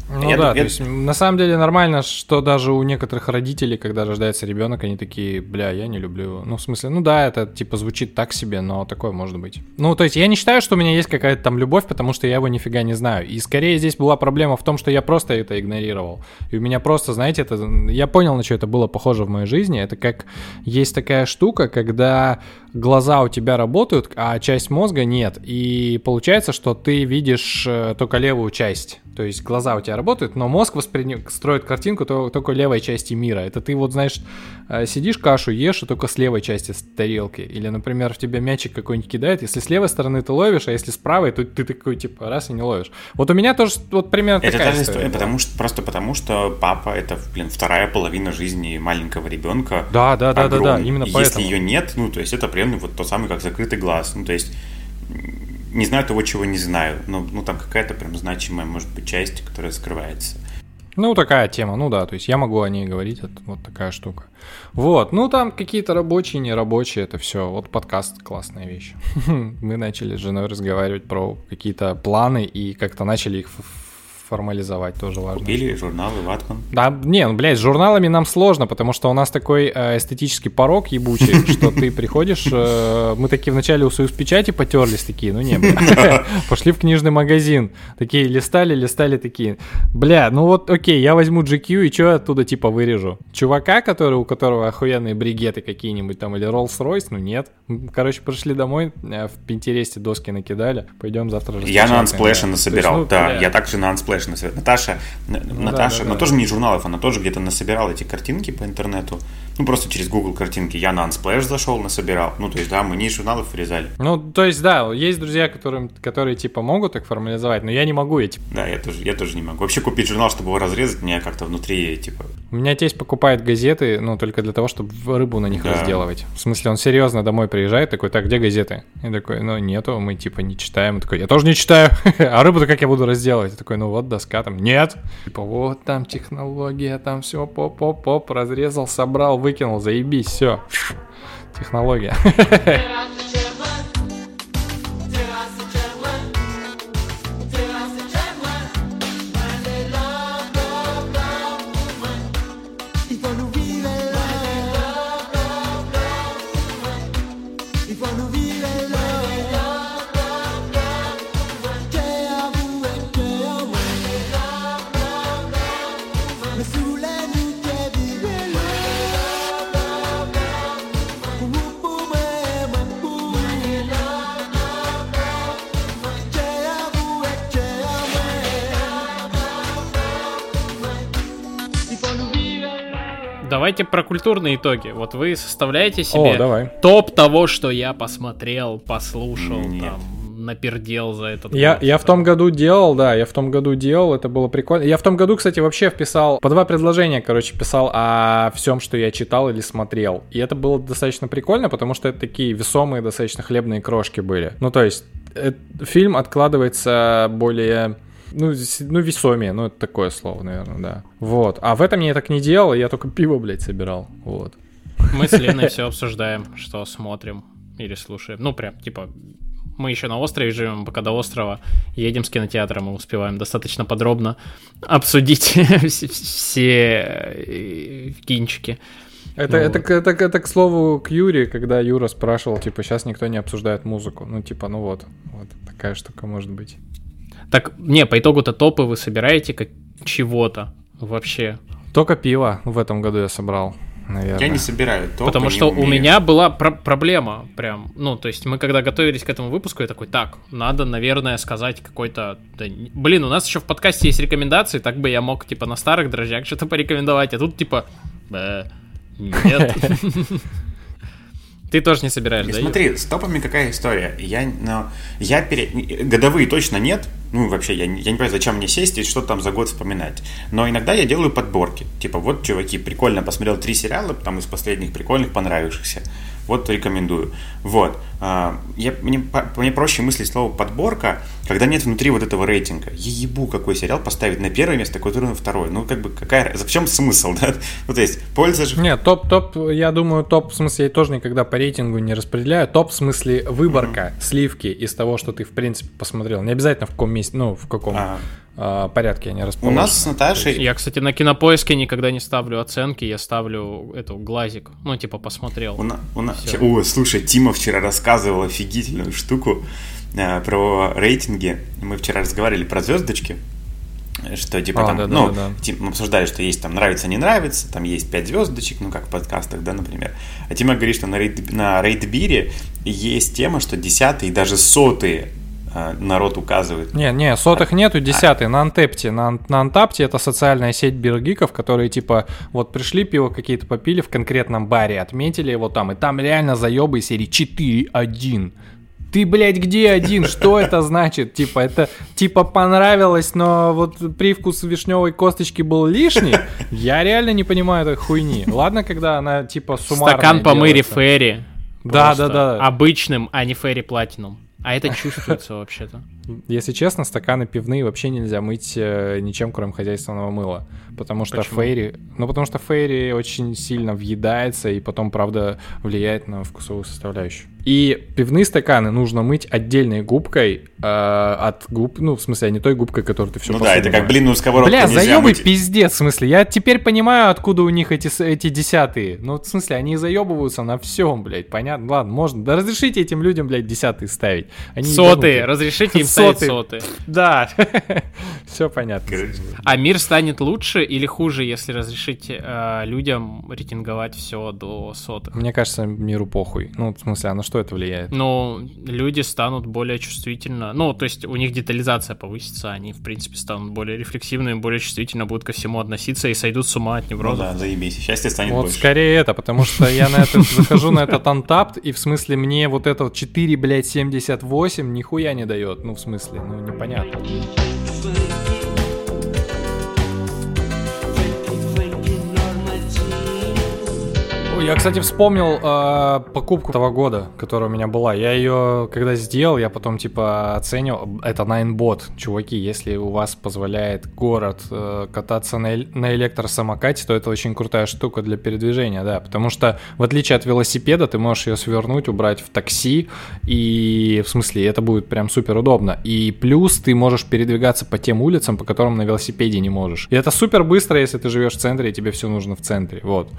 Ну Я да, ду- то есть на самом деле нормально, что даже у некоторых родителей, когда рождается ребенок, они такие, бля, я не люблю. Ну, в смысле, ну да, это типа звучит так себе, но такое может быть. Ну, то есть я не считаю, что у меня есть какая-то там любовь, потому что я его нифига не знаю. И скорее здесь была проблема в том, что я просто это игнорировал. И у меня просто, знаете, это... Я понял, на что это было похоже в моей жизни. Это как есть такая штука, когда глаза у тебя работают, а часть мозга нет. И получается, что ты видишь э, только левую часть. То есть глаза у тебя работают, но мозг восприня... строит картинку то- только левой части мира. Это ты вот, знаешь, э, сидишь кашу, ешь, и только с левой части с тарелки. Или, например, в тебя мячик какой-нибудь кидает, если с левой стороны ты ловишь, а если с правой, то ты такой, типа, раз и не ловишь. Вот у меня тоже вот примерно Это такая история история, потому что, просто потому что папа это, блин, вторая половина жизни маленького ребенка. Да, да, да, да, да, именно И поэтому. Если ее нет, ну, то есть это прям вот тот самый, как закрытый глаз. Ну, то есть не знаю того, чего не знаю. Но, ну, там какая-то прям значимая, может быть, часть, которая скрывается. Ну, такая тема, ну да, то есть я могу о ней говорить, это вот такая штука. Вот, ну там какие-то рабочие, нерабочие, это все. Вот подкаст классная вещь. Мы начали с женой разговаривать про какие-то планы и как-то начали их формализовать, тоже важно. Купили журналы Ватман. Да, не, ну, блядь, с журналами нам сложно, потому что у нас такой э, эстетический порог ебучий, что ты приходишь, э, мы такие вначале у Союз Печати потерлись такие, ну не, пошли в книжный магазин, такие листали, листали такие, бля, ну вот окей, я возьму GQ и что оттуда типа вырежу? Чувака, который, у которого охуенные бригеты какие-нибудь там, или Rolls-Royce, ну нет. Короче, пришли домой, э, в Пинтересте доски накидали, пойдем завтра Я на Unsplash да. насобирал, ну, да. Я также на Unsplash Unsplash называется. Наташа, Н- Наташа, да, но да. тоже не журналов, она тоже где-то насобирала эти картинки по интернету. Ну, просто через Google картинки. Я на Unsplash зашел, насобирал. Ну, то есть, да, мы не из журналов вырезали. Ну, то есть, да, есть друзья, которым, которые, типа, могут так формализовать, но я не могу, я, типа, Да, я тоже, я тоже не могу. Вообще купить журнал, чтобы его разрезать, мне как-то внутри, типа, У меня тесть покупает газеты, ну, только для того, чтобы рыбу на них Да. разделывать. В смысле, он серьезно домой приезжает, такой, так, где газеты? И такой, ну, нету, мы, типа, не читаем. И такой, я тоже не читаю. а рыбу-то как я буду разделывать? Я такой, ну, вот доска там. Нет. Типа, вот там технология, там все, поп-поп-поп, разрезал, собрал, выкинул, заебись, все. Технология. Давайте про культурные итоги. Вот вы составляете себе О, давай. топ того, что я посмотрел, послушал, Нет. там, напердел за этот Я, год. я в том году делал, да, я в том году делал, это было прикольно. Я в том году, кстати, вообще вписал, по два предложения, короче, писал о всем, что я читал или смотрел. И это было достаточно прикольно, потому что это такие весомые, достаточно хлебные крошки были. Ну, то есть, э, фильм откладывается более... Ну, ну, весомее, ну, это такое слово, наверное, да. Вот. А в этом я так не делал, я только пиво, блядь, собирал. Вот. Мы с Леной все обсуждаем, что смотрим или слушаем. Ну, прям, типа, мы еще на острове живем, пока до острова едем с кинотеатра, мы успеваем достаточно подробно обсудить все- э, кинчики. Это, Ну это, вот. это, к- это, к слову к Юре, когда Юра спрашивал, типа, сейчас никто не обсуждает музыку. Ну, типа, ну вот, вот такая штука может быть. Так, не, по итогу-то топы вы собираете как чего-то вообще. Только пиво в этом году я собрал, наверное. я не собираю топы, Потому не что у умею. меня была про- проблема прям. Ну, то есть мы когда готовились к этому выпуску, я такой, так, надо, наверное, сказать какой-то... да Блин, у нас еще в подкасте есть рекомендации, так бы я мог, типа, на старых дрожжах что-то порекомендовать, а тут, типа, «Бэ, нет. Ты тоже не собираешь, И да? смотри, с топами какая история. Я, ну, я пере... Годовые точно нет. Ну, вообще, я, я не понимаю, зачем мне сесть и что там за год вспоминать. Но иногда я делаю подборки. Типа, вот, чуваки, прикольно посмотрел три сериала, там из последних прикольных, понравившихся. Вот рекомендую. Вот. А, я, мне, мне проще мыслить слово подборка, когда нет внутри вот этого рейтинга. Я ебу, какой сериал поставить на первое место, который на второе. Ну, как бы, какая... В чем смысл, да? Ну, то есть, польза же... Нет, топ, топ, я думаю, топ, в смысле, я тоже никогда по рейтингу не распределяю. Топ, в смысле, выборка, сливки из того, что ты, в принципе, посмотрел. Не обязательно в каком месте, ну, в каком А. а, порядке они У расположены. нас с Наташей... Я, кстати, на кинопоиске никогда не ставлю оценки, я ставлю эту глазик. Ну, типа, посмотрел. У, на- у на-. О, слушай, Тима вчера рассказывал офигительную штуку э, про рейтинги. Мы вчера разговаривали про звездочки. Что типа А, там, да, ну, да, да. Тим- мы обсуждали, что есть там нравится, не нравится, там есть 5 звездочек, ну как в подкастах, да, например. А Тима говорит, что на, рейд, на рейдбире есть тема, что десятые и даже сотые народ указывает. Не, не, сотых нету, десятый, на Антепте. На, на Антапте это социальная сеть биргиков, которые типа вот пришли, пиво какие-то попили в конкретном баре, отметили его там, и там реально заебы серии 4-1. Ты, блядь, где один? Что это значит? Типа, это типа понравилось, но вот привкус вишневой косточки был лишний. Я реально не понимаю этой хуйни. Ладно, когда она типа суммарная Стакан по мэри. Ферри. Да, да, да. Обычным, а не Ферри Платинум. А это чувствуется вообще-то. Если честно, стаканы пивные вообще нельзя мыть э, ничем, кроме хозяйственного мыла. Потому что Почему? фейри... Ну, потому что фейри очень сильно въедается и потом, правда, влияет на вкусовую составляющую. И пивные стаканы нужно мыть отдельной губкой э, от губ... Ну, в смысле, а не той губкой, которую ты все ну да, это как блин, ну сковородку Бля, заебы мыть. пиздец, в смысле. Я теперь понимаю, откуда у них эти, эти десятые. Ну, в смысле, они заебываются на всем, блядь, понятно? Ладно, можно. Да разрешите этим людям, блядь, десятые ставить. Они Сотые, ебанутые. разрешите им поставить соты. соты. Да, все понятно. Короче, А мир станет лучше или хуже, если разрешить э, людям рейтинговать все до сотых? Мне кажется, миру похуй. Ну, в смысле, а на что это влияет? Ну, люди станут более чувствительно. Ну, то есть у них детализация повысится, они, в принципе, станут более рефлексивными, более чувствительно будут ко всему относиться и сойдут с ума от Ну неврозов. да, заебись. Счастье станет Вот больше. скорее это, потому что я на этот захожу на этот антапт, и в смысле мне вот это вот 4, блядь, 78 нихуя не дает. Ну, в смысле, ну, непонятно. Я, кстати, вспомнил э, покупку того года, которая у меня была. Я ее, когда сделал, я потом, типа, оценил. Это Ninebot. Чуваки, если у вас позволяет город э, кататься на, на электросамокате, то это очень крутая штука для передвижения, да. Потому что, в отличие от велосипеда, ты можешь ее свернуть, убрать в такси. И, в смысле, это будет прям супер удобно. И плюс ты можешь передвигаться по тем улицам, по которым на велосипеде не можешь. И это супер быстро, если ты живешь в центре, и тебе все нужно в центре. Вот.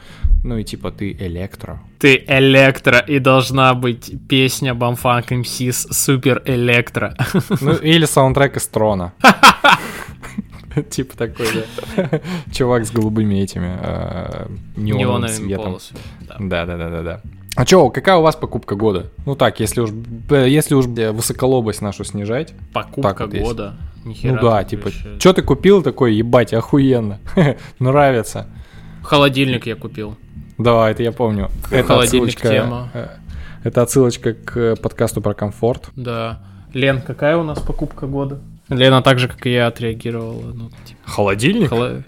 Ну и типа ты электро. Ты электро, и должна быть песня Бамфанк МС Супер Электро. Ну или саундтрек из Трона. Типа такой, да. Чувак с голубыми этими э, неоновым цветом. полосами. да. Да, да, да, да, да. А чё, какая у вас покупка года? Ну так, если уж, э, если уж э, высоколобость нашу снижать. Покупка Так вот года. Нихера ну да, ты типа, чё ты купил такой, ебать, охуенно. Нравится. Холодильник я купил. Да, это я помню. Это отсылочка, тема. э, Это отсылочка к подкасту про комфорт. Да. Лен, какая у нас покупка года? Лена так же, как и я, отреагировала. Ну, типа, Холодильник? холо-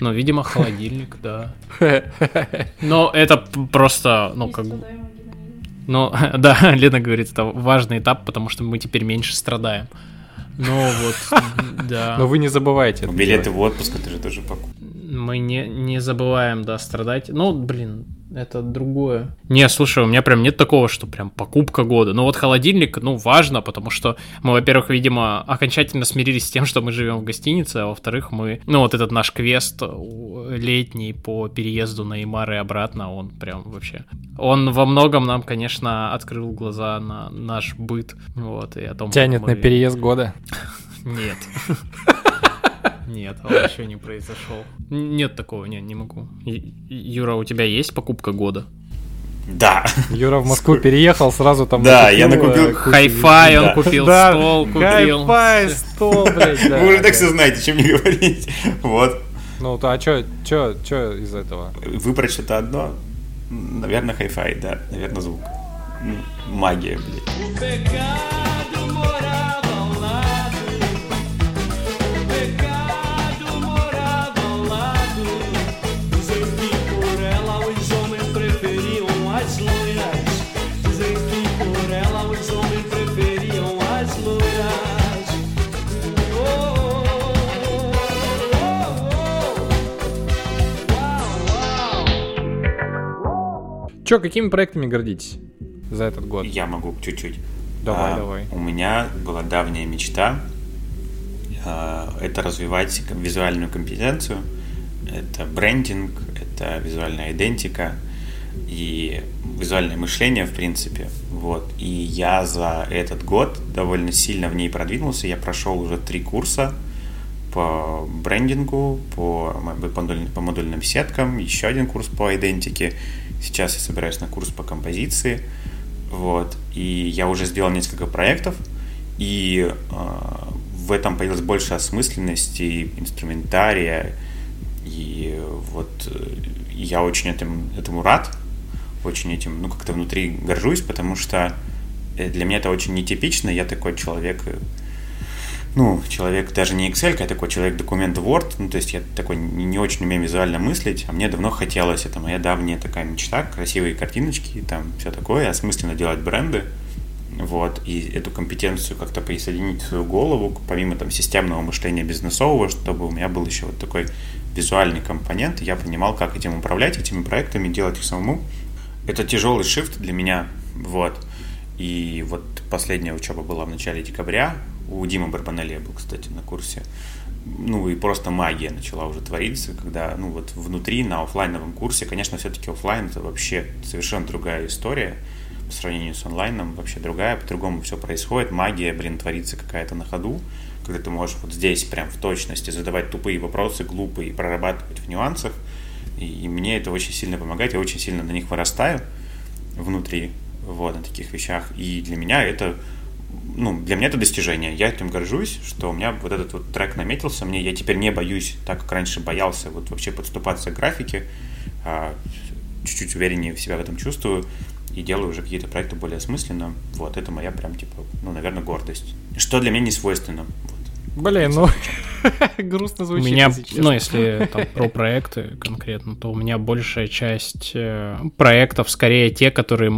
ну, видимо, холодильник, да. Но это просто, ну, как бы... Ну, да, Лена говорит, это важный этап, потому что мы теперь меньше страдаем. Ну, вот, да. Но вы не забывайте. это Билеты в отпуск ты же тоже покупал. Мы не, не забываем, да, страдать. Ну, блин, это другое. Не, слушай, у меня прям нет такого, что прям покупка года. Ну вот холодильник, ну, важно, потому что мы, во-первых, видимо, окончательно смирились с тем, что мы живем в гостинице, а во-вторых, мы, ну, вот этот наш квест летний по переезду на Имар и обратно, он прям вообще... Он во многом нам, конечно, открыл глаза на наш быт, вот, и о том, Тянет мы- на переезд года. Нет. Нет, он еще не произошел. Нет такого, не, не могу. Юра, у тебя есть покупка года? Да. Юра в Москву переехал, сразу там Да, я накупил э, кучу Хай-фай он Да. купил, Да, стол купил. Хай-фай, стол, блядь, да. Вы уже так все знаете, чем мне говорить. Вот. Ну, то, а чё, чё, чё из этого? Выбрать что-то одно, наверное, хай-фай, да, наверное, звук. Магия, блядь. Чё, какими проектами гордитесь за этот год? Я могу чуть-чуть. Давай, А, давай. У меня была давняя мечта. а, Это развивать визуальную компетенцию. Это брендинг, это визуальная идентика и визуальное мышление, в принципе. Вот. И я за этот год довольно сильно в ней продвинулся. Я прошел уже три курса по брендингу, по, по, модуль- по модульным сеткам, еще один курс по идентике. Сейчас я собираюсь на курс по композиции. Вот. И я уже сделал несколько проектов, и э, в этом появилось больше осмысленности, инструментария, и вот э, я очень этим, этому рад, очень этим, ну, как-то внутри горжусь, потому что э, для меня это очень нетипично, я такой человек, э, ну, человек даже не Excel, а такой человек документ Word, ну, то есть я такой не, очень умею визуально мыслить, а мне давно хотелось, это моя давняя такая мечта, красивые картиночки, там все такое, осмысленно делать бренды, вот, и эту компетенцию как-то присоединить в свою голову, помимо там системного мышления бизнесового, чтобы у меня был еще вот такой визуальный компонент, я понимал, как этим управлять, этими проектами, делать их самому. Это тяжелый шифт для меня, вот. И вот последняя учеба была в начале декабря. У Димы Барбанелли я был, кстати, на курсе. Ну и просто магия начала уже твориться, когда, ну вот внутри, на оффлайновом курсе, конечно, все-таки оффлайн это вообще совершенно другая история, по сравнению с онлайном вообще другая, по-другому все происходит, магия, блин, творится какая-то на ходу, когда ты можешь вот здесь прям в точности задавать тупые вопросы, глупые, прорабатывать в нюансах, и, и мне это очень сильно помогает, я очень сильно на них вырастаю внутри, вот, на таких вещах, и для меня это ну, для меня это достижение. Я этим горжусь, что у меня вот этот вот трек наметился. Мне я теперь не боюсь, так как раньше боялся, вот вообще подступаться к графике. А, чуть-чуть увереннее в себя в этом чувствую и делаю уже какие-то проекты более осмысленно. Вот, это моя прям, типа, ну, наверное, гордость. Что для меня не свойственно. Вот. Блин, ну грустно У звучит. меня, если ну, если там про проекты конкретно, то у меня большая часть э, проектов скорее те, которые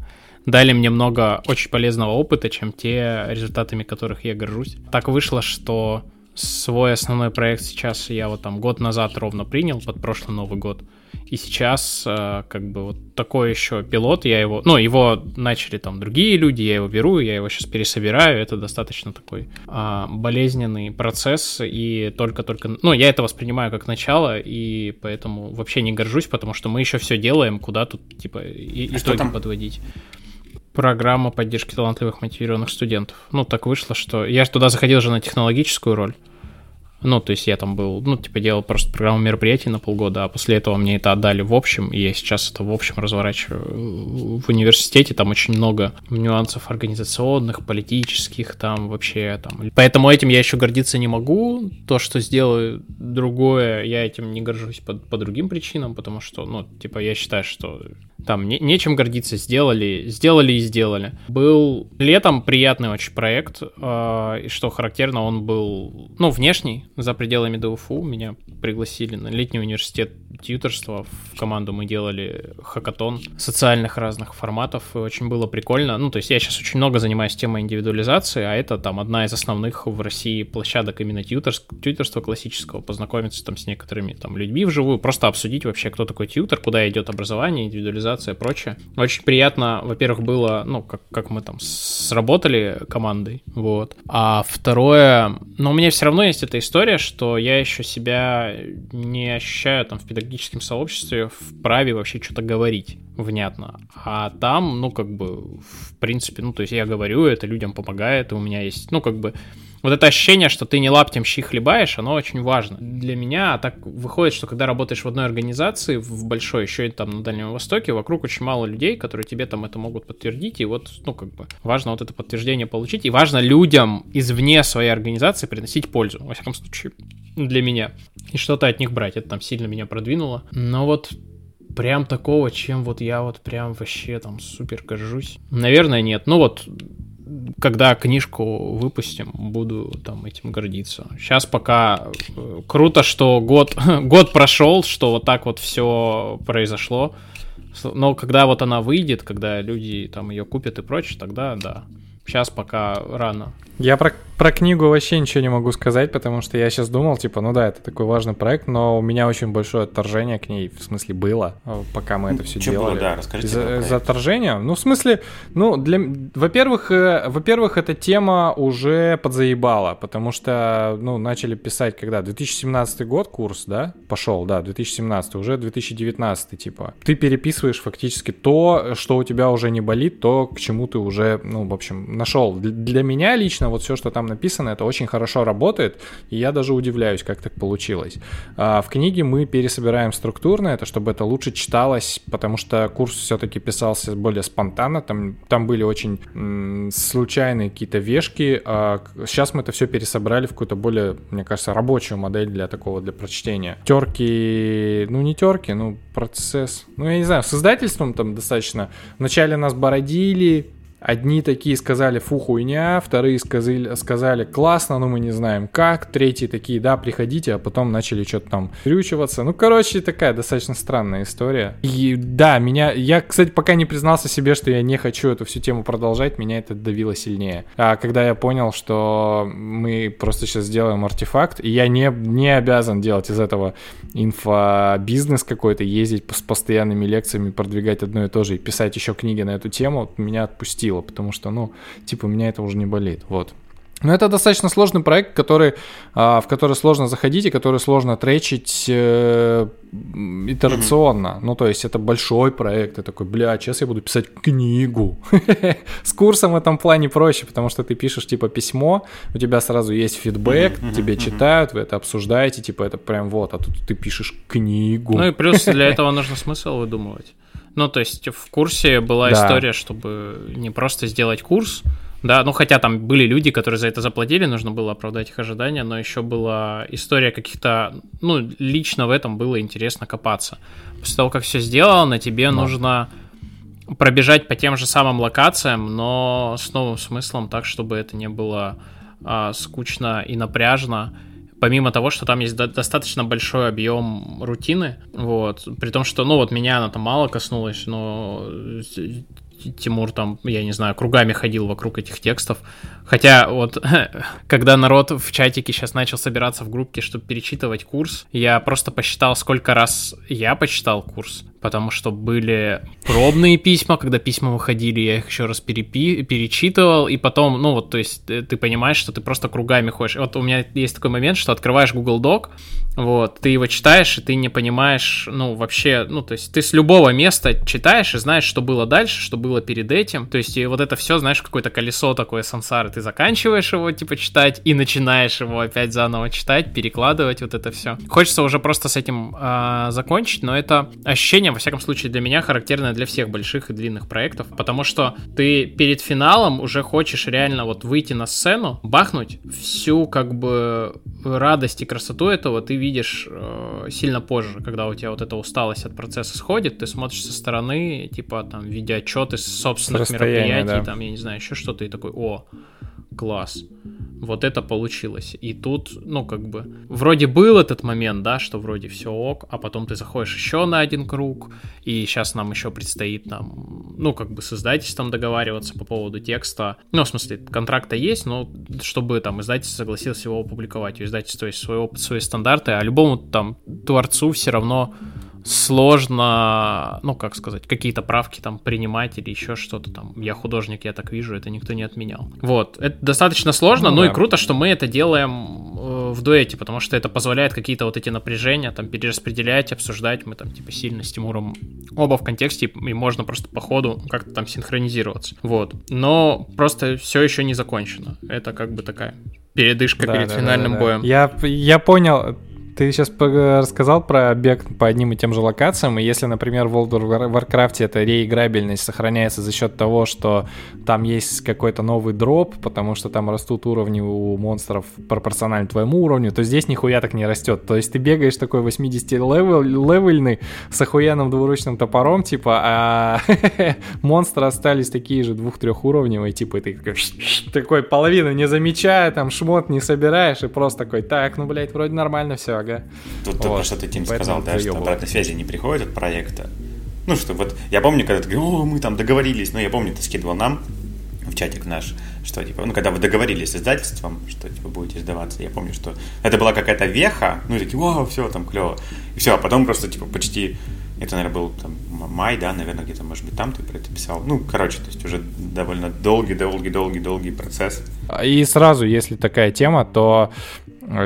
дали мне много очень полезного опыта, чем те, результатами которых я горжусь. Так вышло, что свой основной проект сейчас я вот там год назад ровно принял, под прошлый Новый год. И сейчас э, как бы вот такой еще пилот, я его, ну, его начали там другие люди, я его беру, я его сейчас пересобираю, это достаточно такой а, болезненный процесс, и только-только, ну, я это воспринимаю как начало, и поэтому вообще не горжусь, потому что мы еще все делаем, куда тут, типа, и, А что итоги подводить. Программа поддержки талантливых мотивированных студентов. Ну, так вышло, что я ж туда заходил же на технологическую роль. Ну, то есть я там был, ну, типа делал просто программу мероприятий на полгода, а после этого мне это отдали в общем, и я сейчас это в общем разворачиваю в университете, там очень много нюансов организационных, политических, там вообще там. Поэтому этим я еще гордиться не могу. То, что сделаю другое, я этим не горжусь по, по другим причинам, потому что, ну, типа, я считаю, что там не- нечем гордиться, сделали, сделали и сделали. Был летом приятный очень проект, э, и что характерно, он был, ну, внешний, за пределами ДУФУ. Меня пригласили на летний университет тьюторства. В команду мы делали хакатон социальных разных форматов, и очень было прикольно. Ну, то есть я сейчас очень много занимаюсь темой индивидуализации, а это там одна из основных в России площадок именно тьюторс- тьюторства классического, познакомиться там с некоторыми там людьми вживую, просто обсудить вообще, кто такой тьютор, куда идет образование, индивидуализация и прочее. Очень приятно, во-первых, было, ну, как, как мы там сработали командой, вот. А второе, но у меня все равно есть эта история, что я еще себя не ощущаю там в педагогическом сообществе вправе вообще что-то говорить внятно. А там, ну, как бы, в принципе, ну, то есть я говорю, это людям помогает, и у меня есть, ну, как бы, вот это ощущение, что ты не лаптем щи хлебаешь, оно очень важно. Для меня а так выходит, что когда работаешь в одной организации, в большой, еще и там на Дальнем Востоке, вокруг очень мало людей, которые тебе там это могут подтвердить, и вот, ну, как бы, важно вот это подтверждение получить, и важно людям извне своей организации приносить пользу, во всяком случае, для меня, и что-то от них брать, это там сильно меня продвинуло. Но вот прям такого, чем вот я вот прям вообще там супер горжусь. Наверное, нет. Ну вот, когда книжку выпустим, буду там этим гордиться. Сейчас пока э, круто, что год, год прошел, что вот так вот все произошло. Но когда вот она выйдет, когда люди там ее купят и прочее, тогда да. Сейчас пока рано. Я про, про книгу вообще ничего не могу сказать, потому что я сейчас думал, типа, ну да, это такой важный проект, но у меня очень большое отторжение к ней, в смысле, было, э, пока мы это все было, делали. да, расскажите проект. из-за отторжения? Ну, в смысле, ну, для... Во-первых, э, во-первых, эта тема уже подзаебала, потому что, ну, начали писать, когда? 2017 год курс, да? Пошел, да, 2017, уже 2019, типа. Ты переписываешь фактически то, что у тебя уже не болит, то, к чему ты уже, ну, в общем, нашел. Для меня лично вот все, что там написано, это очень хорошо работает, и я даже удивляюсь, как так получилось. А, В книге мы пересобираем структурно это, чтобы это лучше читалось, потому что курс все-таки писался более спонтанно, там, там были очень м, случайные какие-то вешки. а сейчас мы это все пересобрали в какую-то более, мне кажется, рабочую модель для такого, для прочтения. Терки, ну не терки, ну процесс. Ну я не знаю, с издательством там достаточно. Вначале нас бородили, Одни такие сказали, фу, хуйня, вторые сказали, сказали, классно, но мы не знаем как, третьи такие, да, приходите, а потом начали что-то там крючиваться. Ну, короче, такая достаточно странная история. И да, меня, я, кстати, пока не признался себе, что я не хочу эту всю тему продолжать, меня это давило сильнее. А когда я понял, что мы просто сейчас сделаем артефакт, и я не, не обязан делать из этого инфобизнес какой-то, ездить с постоянными лекциями, продвигать одно и то же и писать еще книги на эту тему, меня отпустило, потому что, ну, типа, меня это уже не болит, вот. Но это достаточно сложный проект, который, а, в который сложно заходить и который сложно тречить э, итерационно. Ну, то есть это большой проект. Ты такой, бля, сейчас я буду писать книгу. С курсом в этом плане проще, потому что ты пишешь типа письмо, у тебя сразу есть фидбэк, тебе читают, вы это обсуждаете, типа это прям вот, а тут ты пишешь книгу. Ну и плюс для этого нужно смысл выдумывать. Ну, то есть в курсе была Да. история, чтобы не просто сделать курс, да, ну хотя там были люди, которые за это заплатили, нужно было оправдать их ожидания, но еще была история каких-то, ну, лично в этом было интересно копаться. После того, как все сделано, тебе нужно пробежать по тем же самым локациям, но с новым смыслом, так, чтобы это не было а, скучно и напряжно. Помимо того, что там есть до- достаточно большой объем рутины, вот, при том, что, ну, вот меня она там мало коснулась, но э, Тимур там, я не знаю, кругами ходил вокруг этих текстов. Хотя вот, когда народ в чатике сейчас начал собираться в группке, чтобы перечитывать курс, я просто посчитал, сколько раз я почитал курс, потому что были пробные письма, когда письма выходили, я их еще раз перепи- перечитывал, и потом, ну вот, то есть э, ты понимаешь, что ты просто кругами ходишь. Вот у меня есть такой момент, что открываешь Google Doc, вот, ты его читаешь, и ты не понимаешь, ну, вообще, ну, то есть ты с любого места читаешь и знаешь, что было дальше, что было перед этим, то есть и вот это все, знаешь, какое-то колесо такое сансары, ты заканчиваешь его, типа, читать, и начинаешь его опять заново читать, перекладывать вот это все. Хочется уже просто с этим а, закончить, но это ощущение, во всяком случае, для меня характерное для всех больших и длинных проектов, потому что ты перед финалом уже хочешь реально вот выйти на сцену, бахнуть всю, как бы, радость и красоту этого ты видишь э, сильно позже, когда у тебя вот эта усталость от процесса сходит, ты смотришь со стороны, типа там видеоотчеты собственных мероприятий, да. там, я не знаю, еще что-то, и такой, о, класс. Вот это получилось. И тут, ну, как бы, вроде был этот момент, да, что вроде все ок, а потом ты заходишь еще на один круг, и сейчас нам еще предстоит там, ну, как бы с издательством договариваться по поводу текста. Ну, в смысле, контракта есть, но чтобы там издательство согласилось его опубликовать. У издательства есть свой опыт, свои стандарты, а любому там творцу все равно сложно, ну, как сказать, какие-то правки там принимать или еще что-то там. Я художник, я так вижу, это никто не отменял. Вот, это достаточно сложно, Ну ну, и да. круто, что мы это делаем э, в дуэте, потому что это позволяет какие-то вот эти напряжения там перераспределять, обсуждать. Мы там типа сильно с Тимуром оба в контексте, и можно просто по ходу как-то там синхронизироваться. Вот. Но просто все еще не закончено. Это как бы такая передышка Да, перед да, да, финальным да. боем. Я, я понял. Ты сейчас рассказал про бег по одним и тем же локациям, и если, например, в World of War- Warcraft эта реиграбельность сохраняется за счет того, что там есть какой-то новый дроп, потому что там растут уровни у монстров пропорционально твоему уровню, то здесь нихуя так не растет. То есть ты бегаешь такой 80-левельный с охуенным двуручным топором, типа, а монстры остались такие же двух-трех уровневые, типа, и ты такой, такой половину не замечая, там шмот не собираешь, и просто такой, так, ну, блядь, вроде нормально все, ага. Тут Вот. что ты, Тим, Поэтому сказал, да, что обратной связи не приходит от проекта. Ну, что вот, я помню, когда ты говорил, о, мы там договорились, но я помню, ты скидывал нам в чатик наш, что, типа, ну, когда вы договорились с издательством, что, типа, будете сдаваться, я помню, что это была какая-то веха, ну, и такие, вау, все, там, клево. И все, а потом просто, типа, почти, это, наверное, был там май, да, наверное, где-то, может быть, там ты про это писал. Ну, короче, то есть уже довольно долгий-долгий-долгий-долгий процесс. И сразу, если такая тема, то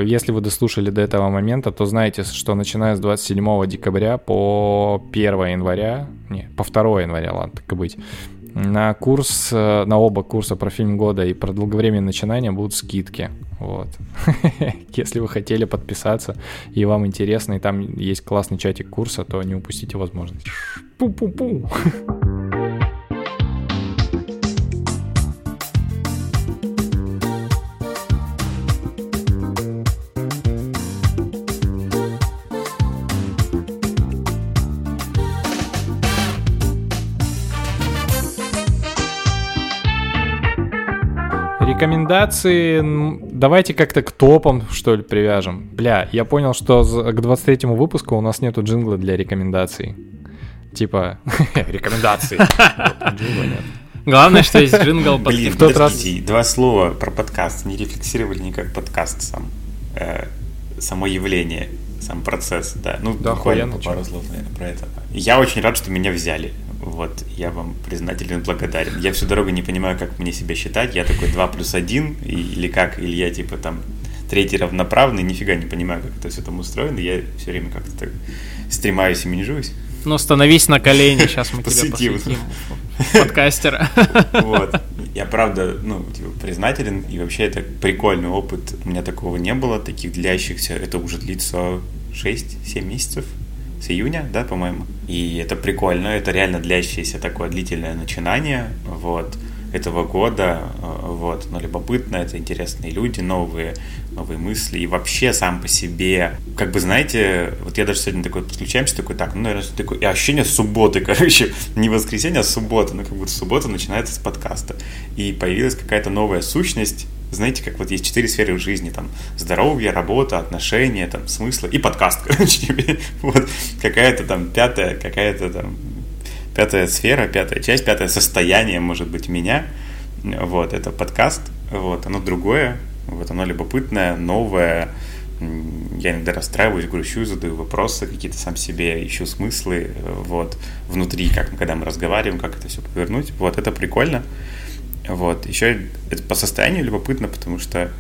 если вы дослушали до этого момента, то знаете, что начиная с 27 декабря по 1 января, не, по 2 января, ладно, так и быть, на курс, э, на оба курса про фильм года и про долговременное начинание будут скидки. Вот. Если вы хотели подписаться и вам интересно, и там есть классный чатик курса, то не упустите возможность. Пу-пу-пу. Рекомендации, давайте как-то к топам, что ли, привяжем. Бля, я понял, что к 23 выпуску у нас нету джингла для рекомендаций. Типа, рекомендации. Главное, что есть джингл Блин, в тот раз- два слова про подкаст. Не рефлексировали никак подкаст сам. Э, само явление, сам процесс, да. Ну, Да буквально пару слов, наверное, про это. Я очень рад, что меня взяли. Вот, я вам признателен благодарен. Я всю дорогу не понимаю, как мне себя считать. Я такой 2 плюс 1, или как, или я типа там третий равноправный, нифига не понимаю, как это все там устроено. Я все время как-то так стремаюсь и менжуюсь. Ну, становись на колени, сейчас мы тебя посвятим. Подкастера. Вот. Я правда, ну, типа, признателен, и вообще это прикольный опыт. У меня такого не было, таких длящихся. Это уже длится 6-7 месяцев с июня, да, по-моему. И это прикольно, это реально длящееся такое длительное начинание, вот, этого года, э, вот, но любопытно, это интересные люди, новые, новые мысли, и вообще сам по себе, как бы, знаете, вот я даже сегодня такой подключаемся, такой, так, ну, наверное, такой, и ощущение субботы, короче, не воскресенье, а суббота, ну, как будто суббота начинается с подкаста, и появилась какая-то новая сущность, знаете, как вот есть четыре сферы в жизни, там, здоровье, работа, отношения, там, смыслы и подкаст, короче, вот, какая-то там пятая, какая-то там пятая сфера, пятая часть, пятое состояние, может быть, меня, вот, это подкаст, вот, оно другое, вот, оно любопытное, новое, я иногда расстраиваюсь, грущу, задаю вопросы какие-то сам себе, ищу смыслы, вот, внутри, как, когда мы разговариваем, как это все повернуть, вот, это прикольно, вот. Еще это по состоянию любопытно, потому что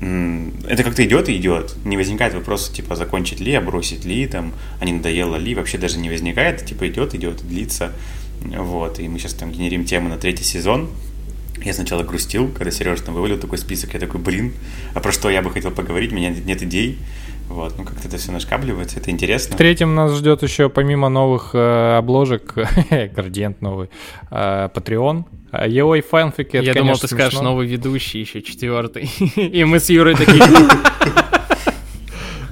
это как-то идет и идет. Не возникает вопроса, типа, закончить ли, а бросить ли, там, а не надоело ли, вообще даже не возникает, типа, идет, идет, длится. Вот, и мы сейчас там генерим тему на третий сезон. Я сначала грустил, когда Сережа там вывалил такой список, я такой, блин, а про что я бы хотел поговорить, у меня нет идей. Вот, ну как-то это все нашкапливается, это интересно. В третьем нас ждет еще помимо новых э, обложек, градиент новый, э, Patreon. Его и фанфики, Я думал, ты скажешь новый ведущий еще, четвертый. И мы с Юрой такие...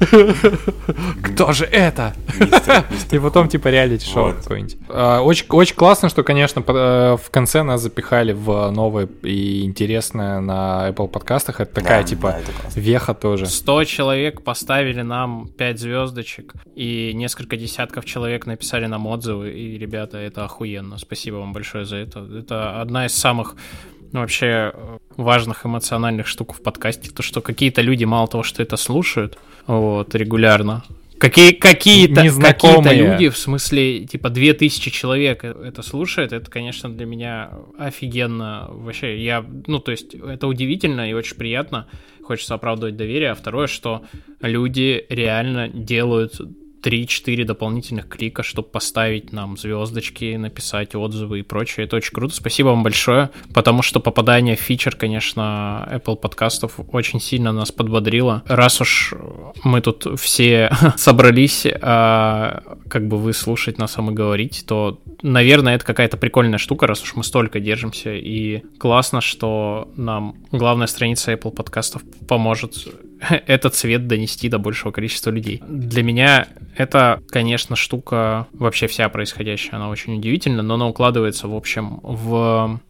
Кто же это? И потом типа реалити-шоу какое-нибудь. А, Очень, очень классно, что, конечно, э, в конце нас запихали в новое и интересное на Apple подкастах. Это такая, типа, веха тоже. 100 человек поставили нам 5 звездочек, и несколько десятков человек написали нам отзывы, и, ребята, это охуенно. Спасибо вам большое за это. Это одна из самых вообще э, важных эмоциональных штук в подкасте, то, что какие-то люди мало того, что это слушают, вот, регулярно, Какие, какие-то, какие-то люди, в смысле, типа, 2000 человек это слушает, это, конечно, для меня офигенно. Вообще, я, ну, то есть, это удивительно и очень приятно. Хочется оправдывать доверие. А второе, что люди реально делают 3-4 дополнительных клика, чтобы поставить нам звездочки, написать отзывы и прочее. Это очень круто. Спасибо вам большое, потому что попадание в фичер, конечно, Apple подкастов очень сильно нас подбодрило. Раз уж мы тут все собрались, а, как бы вы слушать нас, а мы говорить, то, наверное, это какая-то прикольная штука, раз уж мы столько держимся. И классно, что нам главная страница Apple подкастов поможет этот цвет донести до большего количества людей. Для меня это, конечно, штука вообще вся происходящая, она очень удивительна, но она укладывается, в общем, в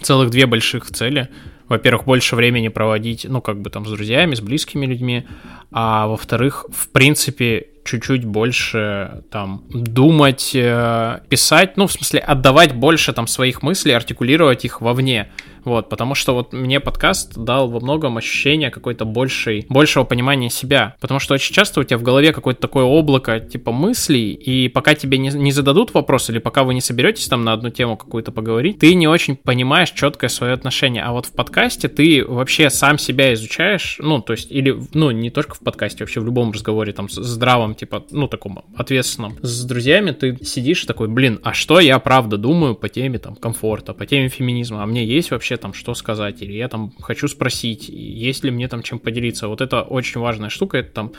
целых две больших цели. Во-первых, больше времени проводить, ну, как бы там с друзьями, с близкими людьми, а во-вторых, в принципе, чуть-чуть больше там думать, э, писать, ну, в смысле, отдавать больше там своих мыслей, артикулировать их вовне. Вот, потому что вот мне подкаст дал во многом ощущение какой-то большей, большего понимания себя. Потому что очень часто у тебя в голове какое-то такое облако типа мыслей, и пока тебе не, не зададут вопрос, или пока вы не соберетесь там на одну тему какую-то поговорить, ты не очень понимаешь четкое свое отношение. А вот в подкасте ты вообще сам себя изучаешь, ну, то есть, или, ну, не только в подкасте, вообще в любом разговоре там с- здравом, типа, ну, таком ответственном. С друзьями ты сидишь такой, блин, а что я правда думаю по теме там комфорта, по теме феминизма, а мне есть вообще там что сказать, или я там хочу спросить, есть ли мне там чем поделиться. Вот это очень важная штука, это там,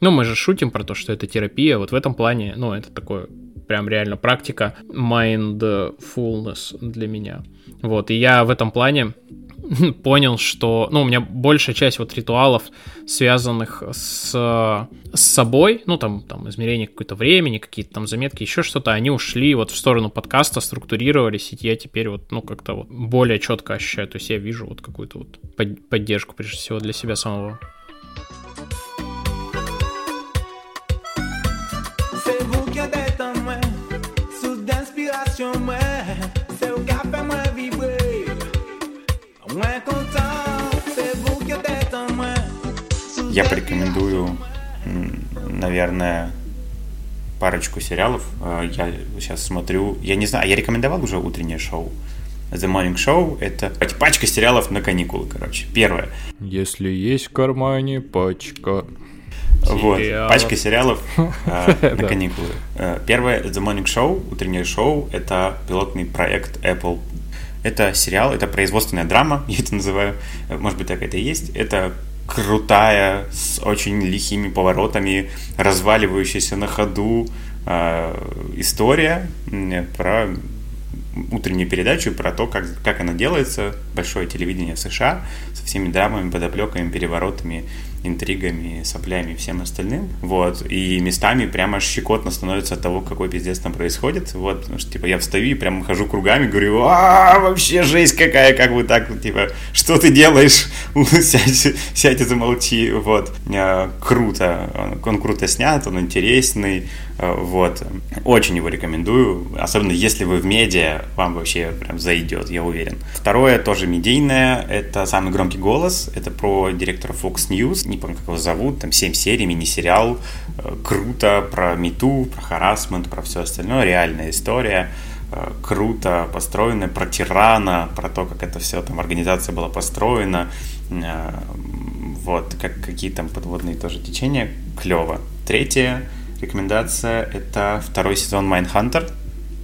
ну, мы же шутим про то, что это терапия, вот в этом плане, ну, это такое прям реально практика mindfulness для меня. Вот, и я в этом плане понял, что, ну, у меня большая часть вот ритуалов, связанных с, с собой, ну, там, там, измерение какое-то времени, какие-то там заметки, еще что-то, они ушли вот в сторону подкаста, структурировались, и я теперь вот, ну, как-то вот более четко ощущаю, то есть я вижу вот какую-то вот под- поддержку, прежде всего, для себя самого. Я порекомендую, наверное, парочку сериалов. Э, Я сейчас смотрю, я не знаю, я рекомендовал уже утреннее шоу. The Morning Show — это пачка сериалов на каникулы, короче. Первое. Если есть в кармане пачка. Вот, Сериалов. пачка сериалов э, на каникулы. Э, Первое — The Morning Show, утреннее шоу. Это пилотный проект Apple. Это сериал, это производственная драма, я это называю. Может быть, так это и есть. Это крутая, с очень лихими поворотами, разваливающаяся на ходу э, история про утреннюю передачу про то, как, как она делается, большое телевидение США, со всеми драмами, подоплеками, переворотами, интригами, соплями и всем остальным. Вот. И местами прямо щекотно становится от того, какой пиздец там происходит. Вот. Потому что, типа, я встаю и прям хожу кругами, говорю, а вообще жесть какая, как вы так, типа, что ты делаешь? сядь, сядь и замолчи. Вот. А, Круто. Он, он круто снят, он интересный. А, Вот. Очень его рекомендую. Особенно если вы в медиа, вам вообще прям зайдет, я уверен. Второе, тоже медийное, это «Самый громкий голос». Это про директора Fox News. Не помню, как его зовут. Там 7 серий, мини-сериал. Э, Круто. Про мету, про харасмент, про все остальное. Реальная история. Э, Круто построено. Про тирана, про то, как это все, там, организация была построена. Э, Вот, как какие там подводные тоже течения. Клево. Третье, рекомендация – это второй сезон Mindhunter.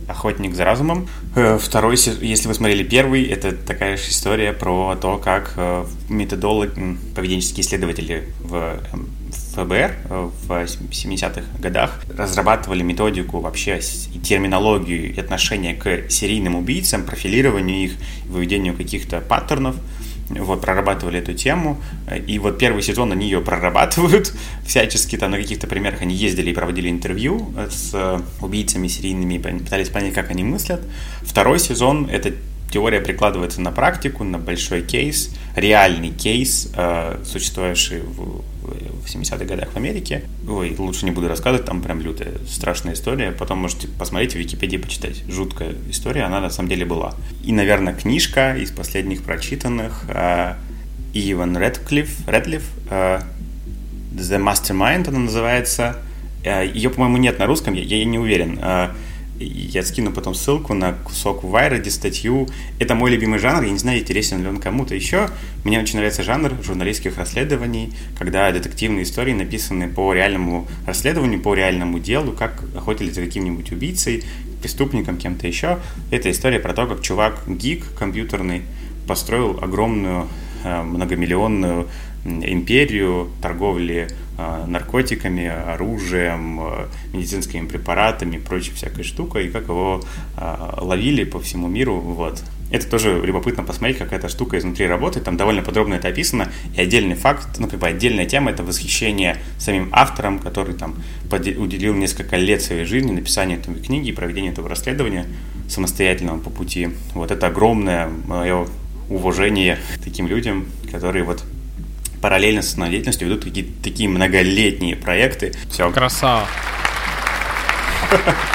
Охотник за разумом. Э, Второй, если вы смотрели первый, это такая же история про то, как э, методолог, м, поведенческие исследователи в эм, ФБР э, в 70-х годах разрабатывали методику вообще и терминологию и отношение к серийным убийцам, профилированию их, выведению каких-то паттернов вот, прорабатывали эту тему, и вот первый сезон они ее прорабатывают всячески, там на каких-то примерах они ездили и проводили интервью с убийцами серийными, пытались понять, как они мыслят. Второй сезон — это теория прикладывается на практику, на большой кейс, реальный кейс, э, существовавший в, в 70-х годах в Америке. Ой, лучше не буду рассказывать, там прям лютая, страшная история. Потом можете посмотреть в Википедии, почитать. Жуткая история, она на самом деле была. И, наверное, книжка из последних прочитанных э, Иван Редклифф, Редлифф, э, The Mastermind она называется. Э, Ее, по-моему, нет на русском, я, я не уверен. Я скину потом ссылку на кусок в Вайроде, статью. Это мой любимый жанр, я не знаю, интересен ли он кому-то еще. Мне очень нравится жанр журналистских расследований, когда детективные истории написаны по реальному расследованию, по реальному делу, как охотились за каким-нибудь убийцей, преступником, кем-то еще. Это история про то, как чувак, гик компьютерный, построил огромную э, многомиллионную империю торговли наркотиками, оружием, э, медицинскими препаратами прочей всякой штукой, и как его э, ловили по всему миру, вот. Это тоже любопытно посмотреть, как эта штука изнутри работает, там довольно подробно это описано, и отдельный факт, ну, как бы отдельная тема, это восхищение самим автором, который там уделил несколько лет своей жизни написанию этой книги и проведению этого расследования самостоятельного по пути. Вот это огромное мое уважение таким людям, которые вот параллельно с основной деятельностью ведут такие, такие многолетние проекты. Все, Красава.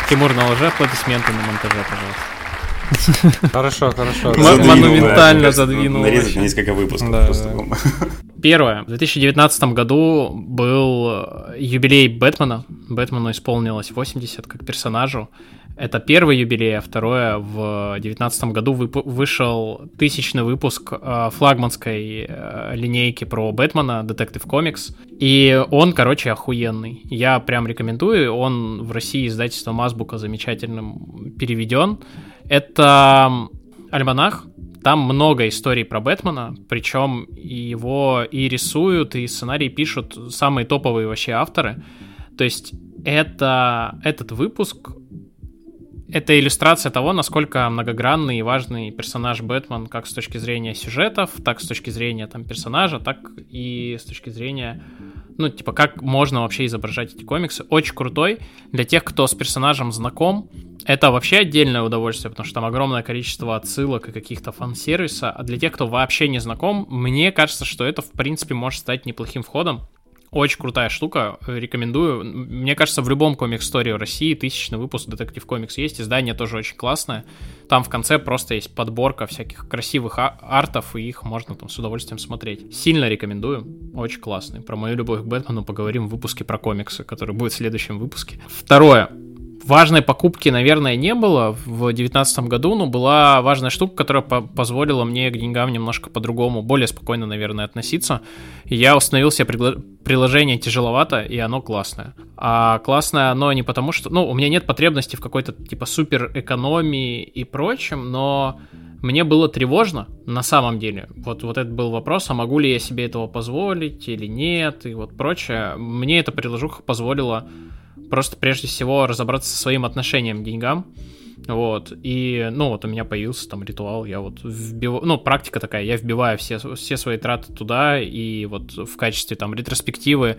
Тимур, наложи аплодисменты на монтаже, пожалуйста. Хорошо, хорошо. Монументально задвинул Нарезать несколько выпусков просто. Первое. В 2019 году был юбилей Бэтмена. Бэтмену исполнилось 80 как персонажу. Это первый юбилей, а второе, в 2019 году вышел тысячный выпуск э, флагманской э, линейки про Бэтмена, Detective Comics. И он, короче, охуенный. Я прям рекомендую. Он в России издательством Азбука замечательным переведен. Это альманах, там много историй про Бэтмена, причем его и рисуют, и сценарий пишут самые топовые вообще авторы. То есть это, этот выпуск это иллюстрация того, насколько многогранный и важный персонаж Бэтмен как с точки зрения сюжетов, так с точки зрения там персонажа, так и с точки зрения, ну, типа, как можно вообще изображать эти комиксы. Очень крутой. Для тех, кто с персонажем знаком, это вообще отдельное удовольствие, потому что там огромное количество отсылок и каких-то фан-сервиса. А для тех, кто вообще не знаком, мне кажется, что это, в принципе, может стать неплохим входом. Очень крутая штука, рекомендую. Мне кажется, в любом комикс-сторе России тысячный выпуск Детектив Комикс есть, издание тоже очень классное. Там в конце просто есть подборка всяких красивых а- артов, и их можно там с удовольствием смотреть. Сильно рекомендую, очень классный. Про мою любовь к Бэтмену поговорим в выпуске про комиксы, который будет в следующем выпуске. Второе. Важной покупки, наверное, не было в 2019 году, но была важная штука, которая по- позволила мне к деньгам немножко по-другому, более спокойно, наверное, относиться. Я установил себе приложение тяжеловато, и оно классное. А классное оно не потому, что... Ну, у меня нет потребности в какой-то, типа, супер экономии и прочем, но мне было тревожно, на самом деле. Вот, вот это был вопрос, а могу ли я себе этого позволить или нет, и вот прочее. Мне эта приложуха позволила просто прежде всего разобраться со своим отношением к деньгам. Вот, и, ну, вот у меня появился там ритуал, я вот вбиваю, ну, практика такая, я вбиваю все, все свои траты туда, и вот в качестве там ретроспективы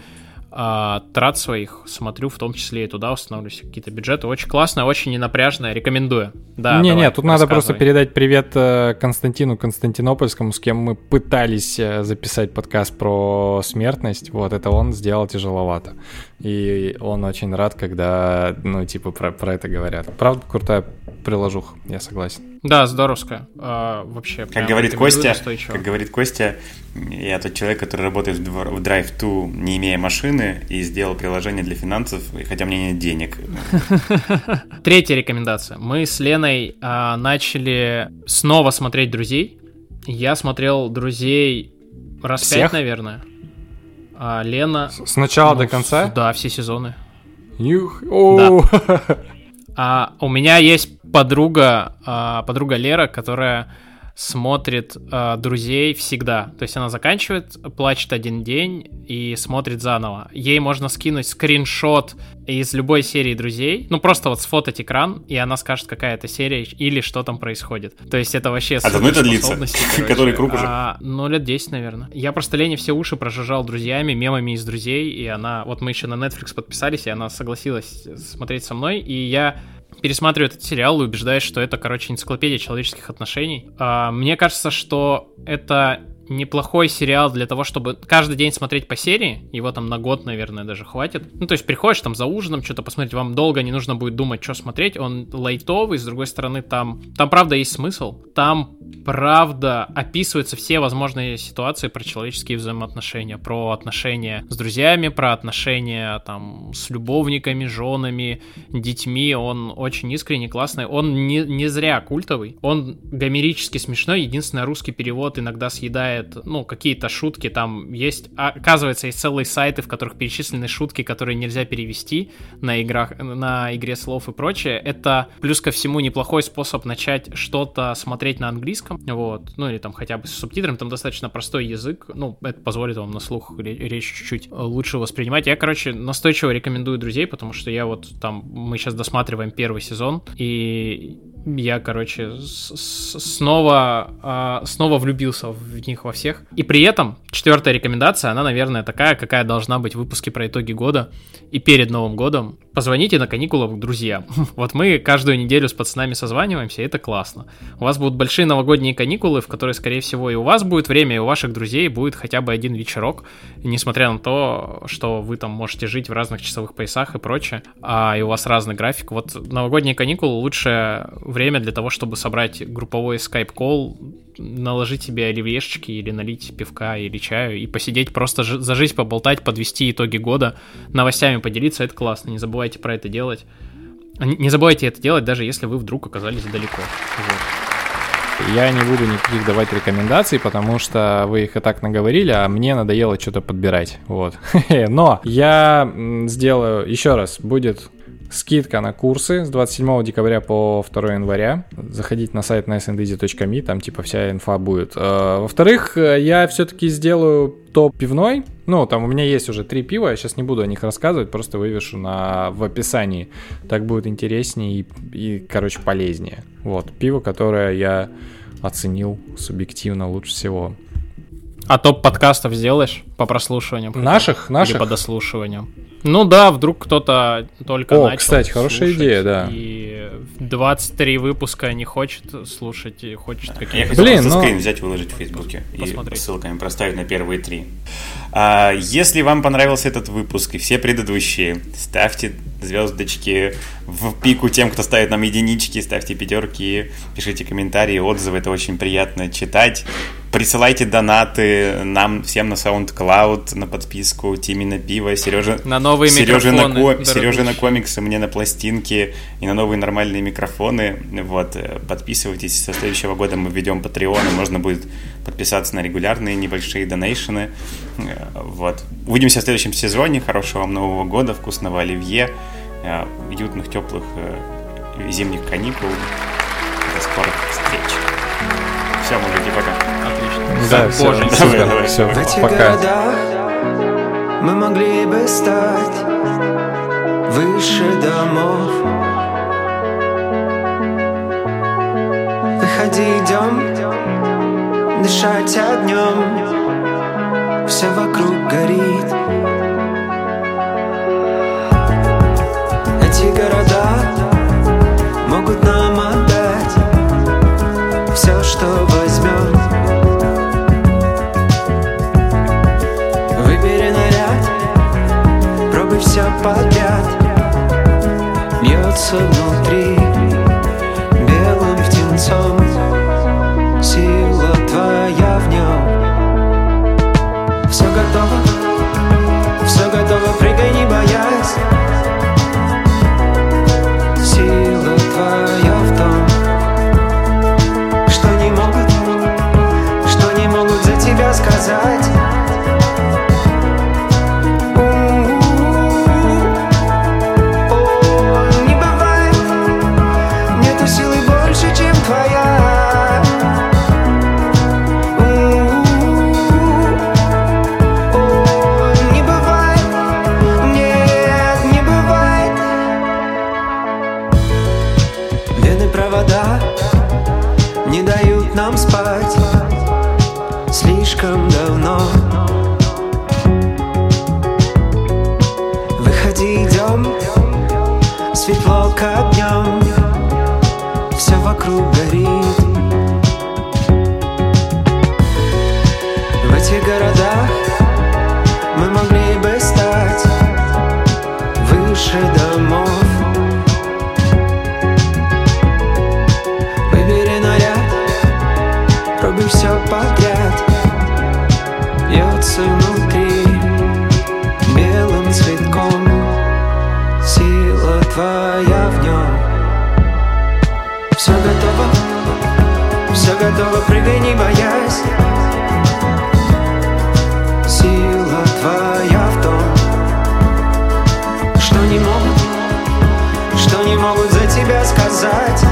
а, трат своих смотрю, в том числе и туда устанавливаю какие-то бюджеты. Очень классно, очень ненапряжно, рекомендую. Да, Не-не, давай, тут надо просто передать привет э, Константину Константинопольскому, с кем мы пытались э, записать подкаст про смертность. Вот, это он сделал тяжеловато. И он очень рад, когда, ну, типа, про, про это говорят. Правда, крутая приложуха, я согласен. Да, здоровская. А, вообще, Как говорит Костя, как говорит Костя, я тот человек, который работает в Drive-to, не имея машины, и сделал приложение для финансов, хотя у меня нет денег. Третья рекомендация. Мы с Леной а, начали снова смотреть друзей. Я смотрел друзей раз Всех? пять, наверное. А Лена. С начала ну, до конца? с- Да, все сезоны. Юх, о, А у меня есть подруга, а, подруга Лера, которая смотрит а, друзей всегда. То есть она заканчивает, плачет один день и смотрит заново. Ей можно скинуть скриншот из любой серии друзей. Ну, просто вот сфотать экран, и она скажет, какая это серия или что там происходит. То есть это вообще А давно это длится? Который круг уже? А, ну, лет 10, наверное. Я просто Лене все уши прожужжал друзьями, мемами из друзей, и она... Вот мы еще на Netflix подписались, и она согласилась смотреть со мной, и я пересматриваю этот сериал и убеждаюсь, что это, короче, энциклопедия человеческих отношений. А, мне кажется, что это неплохой сериал для того, чтобы каждый день смотреть по серии, его там на год, наверное, даже хватит. Ну, то есть приходишь там за ужином, что-то посмотреть, вам долго не нужно будет думать, что смотреть, он лайтовый, с другой стороны, там, там правда есть смысл, там правда описываются все возможные ситуации про человеческие взаимоотношения, про отношения с друзьями, про отношения там с любовниками, женами, детьми, он очень искренний, классный, он не, не зря культовый, он гомерически смешной, единственное, русский перевод иногда съедает, ну, какие-то шутки, там есть, а, оказывается, есть целые сайты, в которых перечислены шутки, которые нельзя перевести на играх, на игре слов и прочее, это плюс ко всему неплохой способ начать что-то смотреть на английском, вот, ну или там хотя бы с субтитрами, там достаточно простой язык, ну, это позволит вам на слух ре- речь чуть-чуть лучше воспринимать. Я, короче, настойчиво рекомендую друзей, потому что я вот там, мы сейчас досматриваем первый сезон, и я, короче, снова, а, снова влюбился в них во всех. И при этом четвертая рекомендация, она, наверное, такая, какая должна быть в выпуске про итоги года и перед Новым годом. Позвоните на каникулах друзьям. Вот мы каждую неделю с пацанами созваниваемся, и это классно. У вас будут большие новогодние каникулы, в которые, скорее всего, и у вас будет время, и у ваших друзей будет хотя бы один вечерок, несмотря на то, что вы там можете жить в разных часовых поясах и прочее, а и у вас разный график. Вот новогодние каникулы лучшее время для того, чтобы собрать групповой скайп-колл, наложить себе оливьешечки или налить пивка или чаю и посидеть просто жи- за жизнь поболтать, подвести итоги года, новостями поделиться, это классно, не забывайте про это делать. Не забывайте это делать, даже если вы вдруг оказались далеко. Вот. Я не буду никаких давать рекомендаций, потому что вы их и так наговорили, а мне надоело что-то подбирать. Вот. Но я сделаю еще раз. Будет скидка на курсы с 27 декабря по 2 января. Заходите на сайт niceandeasy.me, там типа вся инфа будет. Э, Во-вторых, э, я все-таки сделаю топ пивной. Ну, там у меня есть уже три пива, я сейчас не буду о них рассказывать, просто вывешу на, в описании. Так будет интереснее и, и, короче, полезнее. Вот, пиво, которое я оценил субъективно лучше всего. А топ подкастов сделаешь по прослушиваниям? Наших? Или Наших? по дослушиваниям? Ну да, вдруг кто-то только О, начал кстати, хорошая идея, да. И 23 выпуска не хочет слушать и хочет Я какие-то... хотел Блин, просто ну- скрин взять, выложить в Фейсбуке и Посмотреть. ссылками проставить на первые три. А, если вам понравился этот выпуск и все предыдущие, ставьте звездочки в пику тем, кто ставит нам единички, ставьте пятерки, пишите комментарии, отзывы, это очень приятно читать. Присылайте донаты нам всем на SoundCloud, на подписку, Тиме на пиво, Сережа На новые Сережа на, микрофоны, ко- Сережа на комиксы, мне на пластинки и на новые нормальные микрофоны. Вот, э, подписывайтесь. Со следующего года мы введем Patreon, и можно будет подписаться на регулярные небольшие донейшены. Э, Вот. Увидимся в следующем сезоне. Хорошего вам Нового года, вкусного оливье, э, уютных, теплых зимних каникул. До скорых встреч. Все, мужики, пока. Да, все, супер, давай. все, В этих пока. городах мы могли бы стать выше домов. Выходи, идем, дышать огнем, все вокруг горит. Эти города могут нам все подряд. Льется внутри идем, светло как днем, все вокруг горит. В этих городах мы могли бы стать выше домов. Выбери наряд, пробуй все подряд, бьется внутри все готово, прыгай не боясь. Сила твоя в том Что не могут, что не могут за тебя сказать